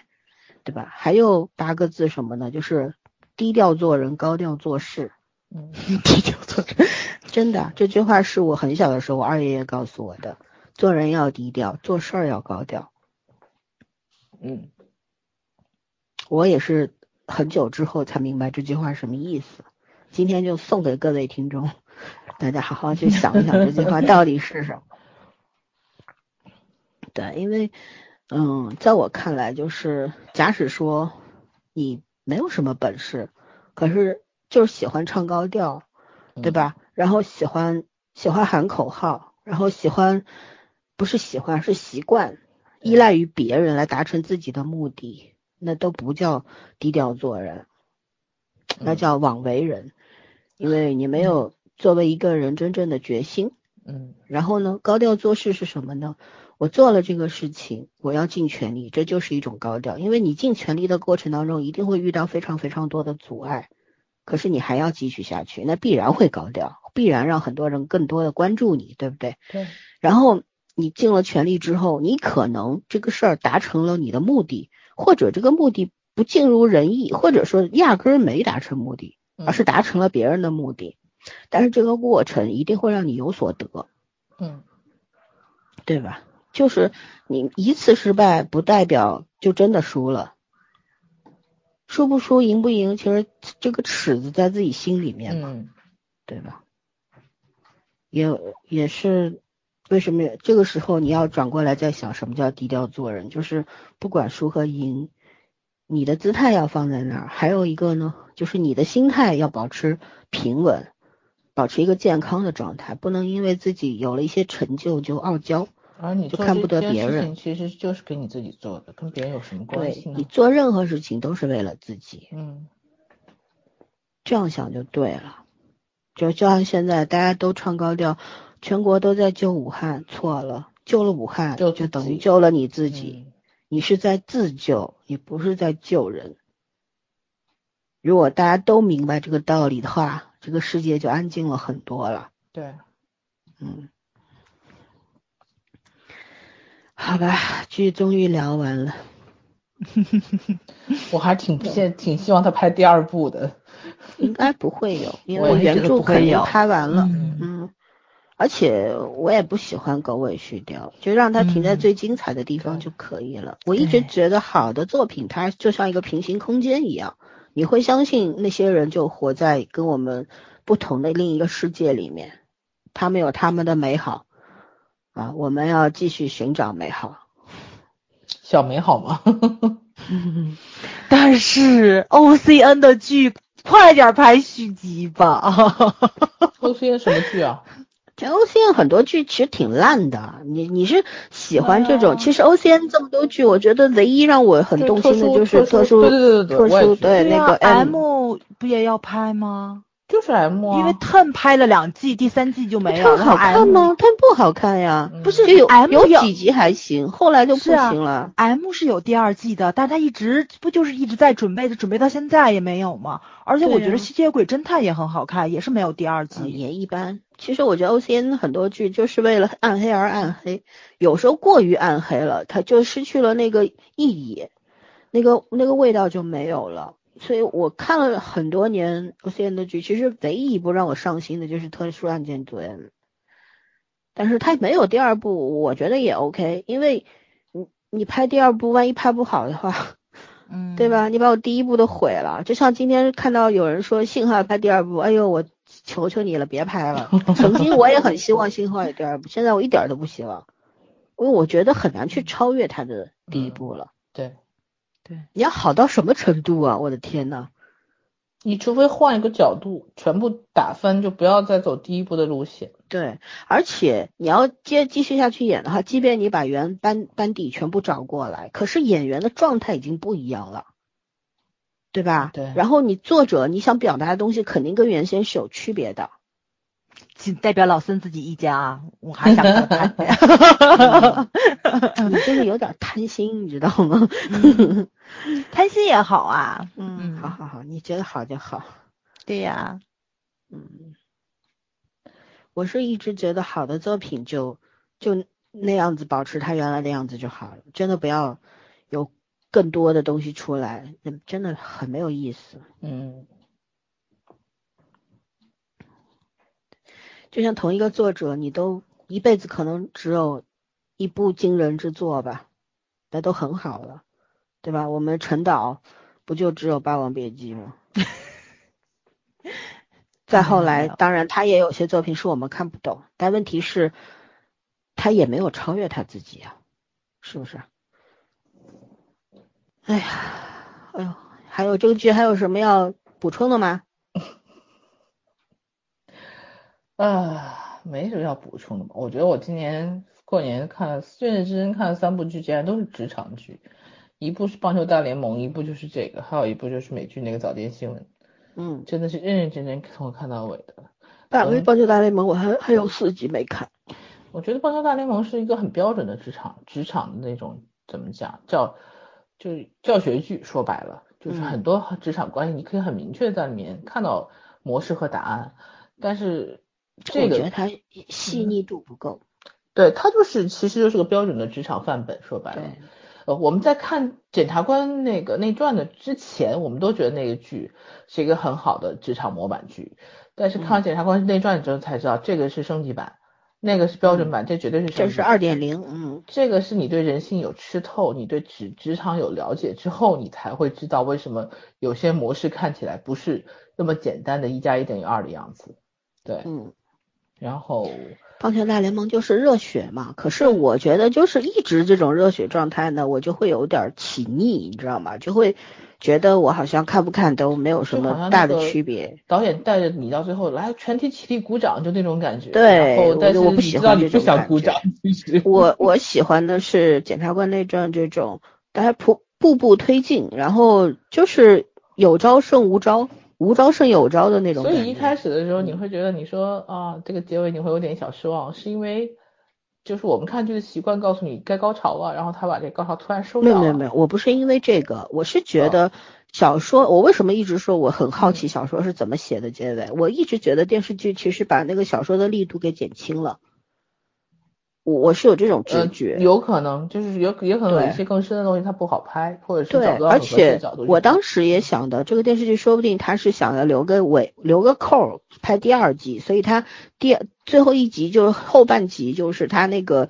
对吧？还有八个字什么呢？就是低调做人，高调做事。嗯，低调做人，真的这句话是我很小的时候我二爷爷告诉我的，做人要低调，做事儿要高调。嗯，我也是很久之后才明白这句话什么意思。今天就送给各位听众，大家好好去想一想这句话到底是什么。对，因为嗯，在我看来，就是假使说你没有什么本事，可是就是喜欢唱高调，对吧？然后喜欢喜欢喊口号，然后喜欢不是喜欢是习惯，依赖于别人来达成自己的目的，那都不叫低调做人，那叫枉为人，因为你没有作为一个人真正的决心。嗯，然后呢，高调做事是什么呢？我做了这个事情，我要尽全力，这就是一种高调。因为你尽全力的过程当中，一定会遇到非常非常多的阻碍，可是你还要继续下去，那必然会高调，必然让很多人更多的关注你，对不对？对。然后你尽了全力之后，你可能这个事儿达成了你的目的，或者这个目的不尽如人意，或者说压根儿没达成目的，而是达成了别人的目的。但是这个过程一定会让你有所得，嗯，对吧？就是你一次失败，不代表就真的输了。输不输，赢不赢，其实这个尺子在自己心里面嘛，嗯，对吧？也也是为什么这个时候你要转过来再想什么叫低调做人，就是不管输和赢，你的姿态要放在那儿。还有一个呢，就是你的心态要保持平稳。保持一个健康的状态，不能因为自己有了一些成就就傲娇，而你就看不得别人。其实就是给你自己做的，跟别人有什么关系呢？你做任何事情都是为了自己，嗯，这样想就对了。就就像现在大家都唱高调，全国都在救武汉，错了，救了武汉就就等于救了你自己，你是在自救，你不是在救人。如果大家都明白这个道理的话。这个世界就安静了很多了。对，嗯，好吧，剧终于聊完了。我还挺现挺希望他拍第二部的。应该不会有，因为原著肯定拍完了。嗯，而且我也不喜欢狗尾续貂，就让它停在最精彩的地方就可以了。我一直觉得好的作品，它就像一个平行空间一样。你会相信那些人就活在跟我们不同的另一个世界里面，他们有他们的美好啊，我们要继续寻找美好，小美好吗？但是 O C N 的剧快点拍续集吧！O C N 什么剧啊？这 O C N 很多剧其实挺烂的，你你是喜欢这种？其实 O C N 这么多剧，我觉得唯一让我很动心的就是特殊，对对对特殊对那个 M 不也要拍吗？就是 M 啊，因为 Ten 拍了两季，第三季就没有了。好看吗？Ten 不好看呀，不是有 M 有几集还行，后来就不行了。M 是有第二季的，但他一直不就是一直在准备着，准备到现在也没有吗？而且我觉得《吸血鬼侦探》也很好看，也是没有第二季，也一般。其实我觉得 O C N 很多剧就是为了暗黑而暗黑，有时候过于暗黑了，它就失去了那个意义，那个那个味道就没有了。所以我看了很多年 O C N 的剧，其实唯一一部让我上心的就是《特殊案件组》，但是他没有第二部，我觉得也 O K，因为你你拍第二部，万一拍不好的话，嗯，对吧？你把我第一部都毁了，就像今天看到有人说《信号》拍第二部，哎呦，我求求你了，别拍了。曾经我也很希望《信号》有第二部，现在我一点都不希望，因为我觉得很难去超越它的第一部了。对。对，你要好到什么程度啊！我的天呐，你除非换一个角度，全部打分，就不要再走第一步的路线。对，而且你要接继续下去演的话，即便你把原班班底全部找过来，可是演员的状态已经不一样了，对吧？对。然后你作者你想表达的东西，肯定跟原先是有区别的。仅代表老孙自己一家啊，我还想看。你这个有点贪心，你知道吗？贪心也好啊。嗯，好好好，你觉得好就好。对呀。嗯，我是一直觉得好的作品就就那样子保持它原来的样子就好了，真的不要有更多的东西出来，那真的很没有意思。嗯。就像同一个作者，你都一辈子可能只有一部惊人之作吧，那都很好了，对吧？我们陈导不就只有《霸王别姬》吗？再后来，当然他也有些作品是我们看不懂，但问题是，他也没有超越他自己啊，是不是？哎呀，哎呦，还有这个剧还有什么要补充的吗？啊，没什么要补充的吧？我觉得我今年过年看了认认真真看了三部剧，竟然都是职场剧，一部是《棒球大联盟》，一部就是这个，还有一部就是美剧那个《早间新闻》。嗯，真的是认认真真从看到尾的。大卫棒球大联盟我还还有四集没看。我觉得棒球大联盟是一个很标准的职场职场的那种怎么讲叫就是教学剧，说白了就是很多职场关系，你可以很明确在里面看到模式和答案，但是。这个它细腻度不够，对，它就是其实就是个标准的职场范本。说白了，呃，我们在看《检察官》那个内传的之前，我们都觉得那个剧是一个很好的职场模板剧，但是看完《检察官内传》之后才知道，这个是升级版，那个是标准版，这绝对是这是二点零。嗯，这个是你对人性有吃透，你对职职场有了解之后，你才会知道为什么有些模式看起来不是那么简单的一加一等于二的样子。对，嗯。然后，棒球大联盟就是热血嘛。可是我觉得就是一直这种热血状态呢，我就会有点起腻，你知道吗？就会觉得我好像看不看都没有什么大的区别。导演带着你到最后来全体起立鼓掌，就那种感觉。对，但是我不喜欢这种感觉。我我喜欢的是《检察官内传》这种，大家步步步推进，然后就是有招胜无招。无招胜有招的那种，所以一开始的时候你会觉得，你说啊，这个结尾你会有点小失望，是因为就是我们看剧的习惯告诉你该高潮了，然后他把这高潮突然收掉了。没有没有没有，我不是因为这个，我是觉得小说，我为什么一直说我很好奇小说是怎么写的结尾？我一直觉得电视剧其实把那个小说的力度给减轻了。我我是有这种直觉，有可能就是有也可能有一些更深的东西它不好拍，或者是找不到而且我当时也想的，这个电视剧说不定他是想要留个尾，留个扣拍第二季，所以他第最后一集就是后半集，就是他那个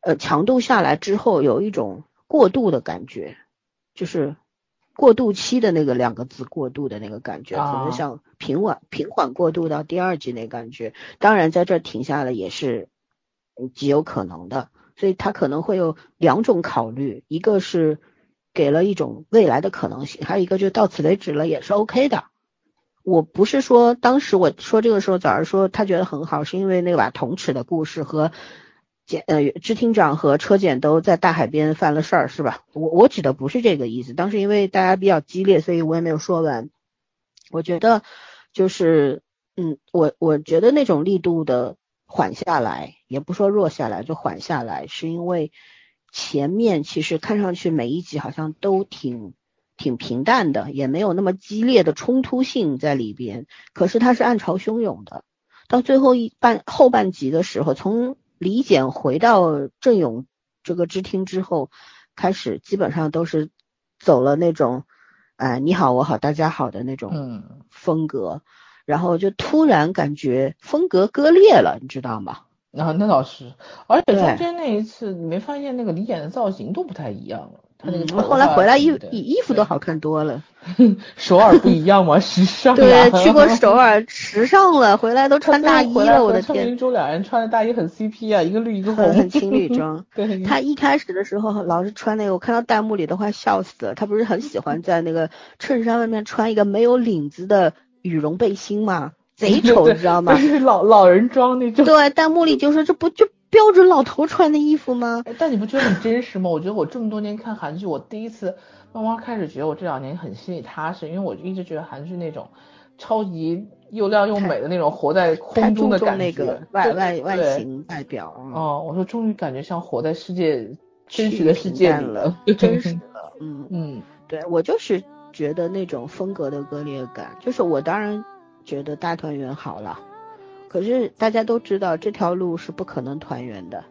呃强度下来之后有一种过渡的感觉，就是过渡期的那个两个字过渡的那个感觉，可能想平缓平缓过渡到第二季那感觉。当然在这停下来也是。极有可能的，所以他可能会有两种考虑，一个是给了一种未来的可能性，还有一个就到此为止了也是 OK 的。我不是说当时我说这个时候早上说他觉得很好，是因为那把铜尺的故事和检呃支厅长和车检都在大海边犯了事儿是吧？我我指的不是这个意思，当时因为大家比较激烈，所以我也没有说完。我觉得就是嗯，我我觉得那种力度的。缓下来，也不说弱下来，就缓下来，是因为前面其实看上去每一集好像都挺挺平淡的，也没有那么激烈的冲突性在里边。可是它是暗潮汹涌的，到最后一半后半集的时候，从李简回到郑勇这个知厅之后，开始基本上都是走了那种，哎，你好我好大家好的那种风格。然后就突然感觉风格割裂了，你知道吗？啊，那倒是，而且中间那一次，你没发现那个李演的造型都不太一样了？他那个后来回来衣衣服都好看多了。首尔不一样吗？时尚。对，去过 首尔，时尚了，回来都穿大衣了。我的天！明珠两人穿的大衣很 CP 啊，一个绿一个红，很情侣装。对。他一开始的时候老是穿那个，我看到弹幕里都快笑死了。他不是很喜欢在那个衬衫外面穿一个没有领子的。羽绒背心嘛，贼 丑，你知道吗？就是老老人装那种。对，弹幕里就说这不就标准老头穿的衣服吗？但你不觉得很真实吗？我觉得我这么多年看韩剧，我第一次慢慢开始觉得我这两年很心里踏实，因为我一直觉得韩剧那种超级又亮又美的那种活在空中的感觉，那个外外外形外表。哦，我说终于感觉像活在世界真实的世界里了，真实了。嗯 嗯，对我就是。觉得那种风格的割裂感，就是我当然觉得大团圆好了，可是大家都知道这条路是不可能团圆的。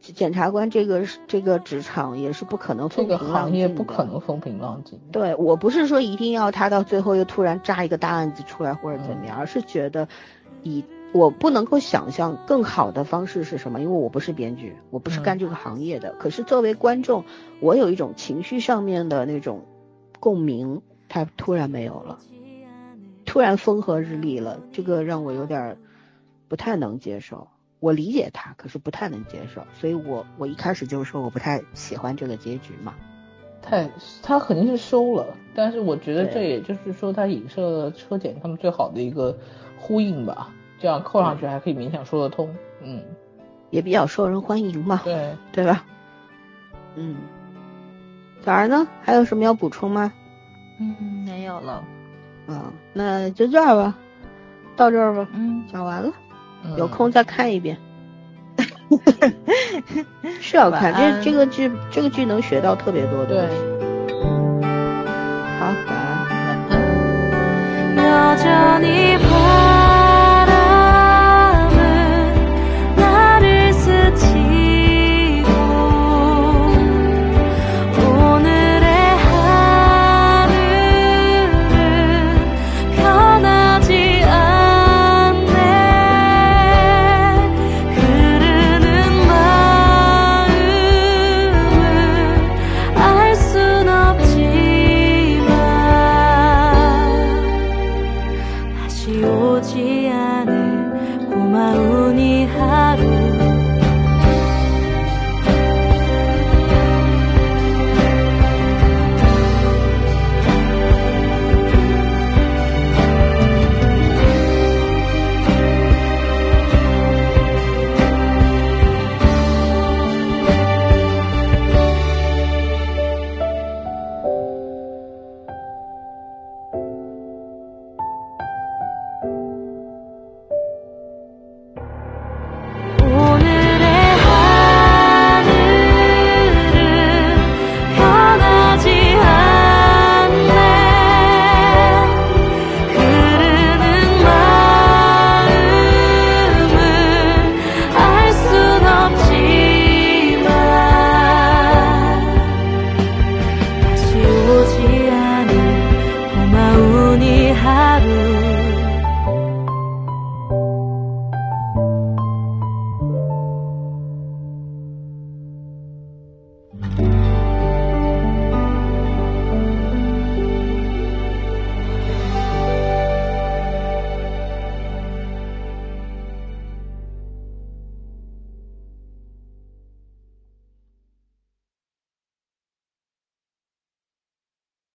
检察官这个这个职场也是不可能风平浪静的。这个行业不可能风平浪静。对我不是说一定要他到最后又突然扎一个大案子出来或者怎么样，而是觉得以我不能够想象更好的方式是什么，因为我不是编剧，我不是干这个行业的。可是作为观众，我有一种情绪上面的那种。共鸣，它突然没有了，突然风和日丽了，这个让我有点不太能接受。我理解他，可是不太能接受，所以我我一开始就是说我不太喜欢这个结局嘛。太他肯定是收了，但是我觉得这也就是说他影射了车检他们最好的一个呼应吧，这样扣上去还可以勉强说得通，嗯，也比较受人欢迎嘛，对对吧？嗯，小儿呢？还有什么要补充吗？嗯，没有了。啊、嗯，那就这儿吧，到这儿吧。嗯，讲完了，有空再看一遍。是要看，这这个剧，这个剧能学到特别多的东西。好，晚安。叫你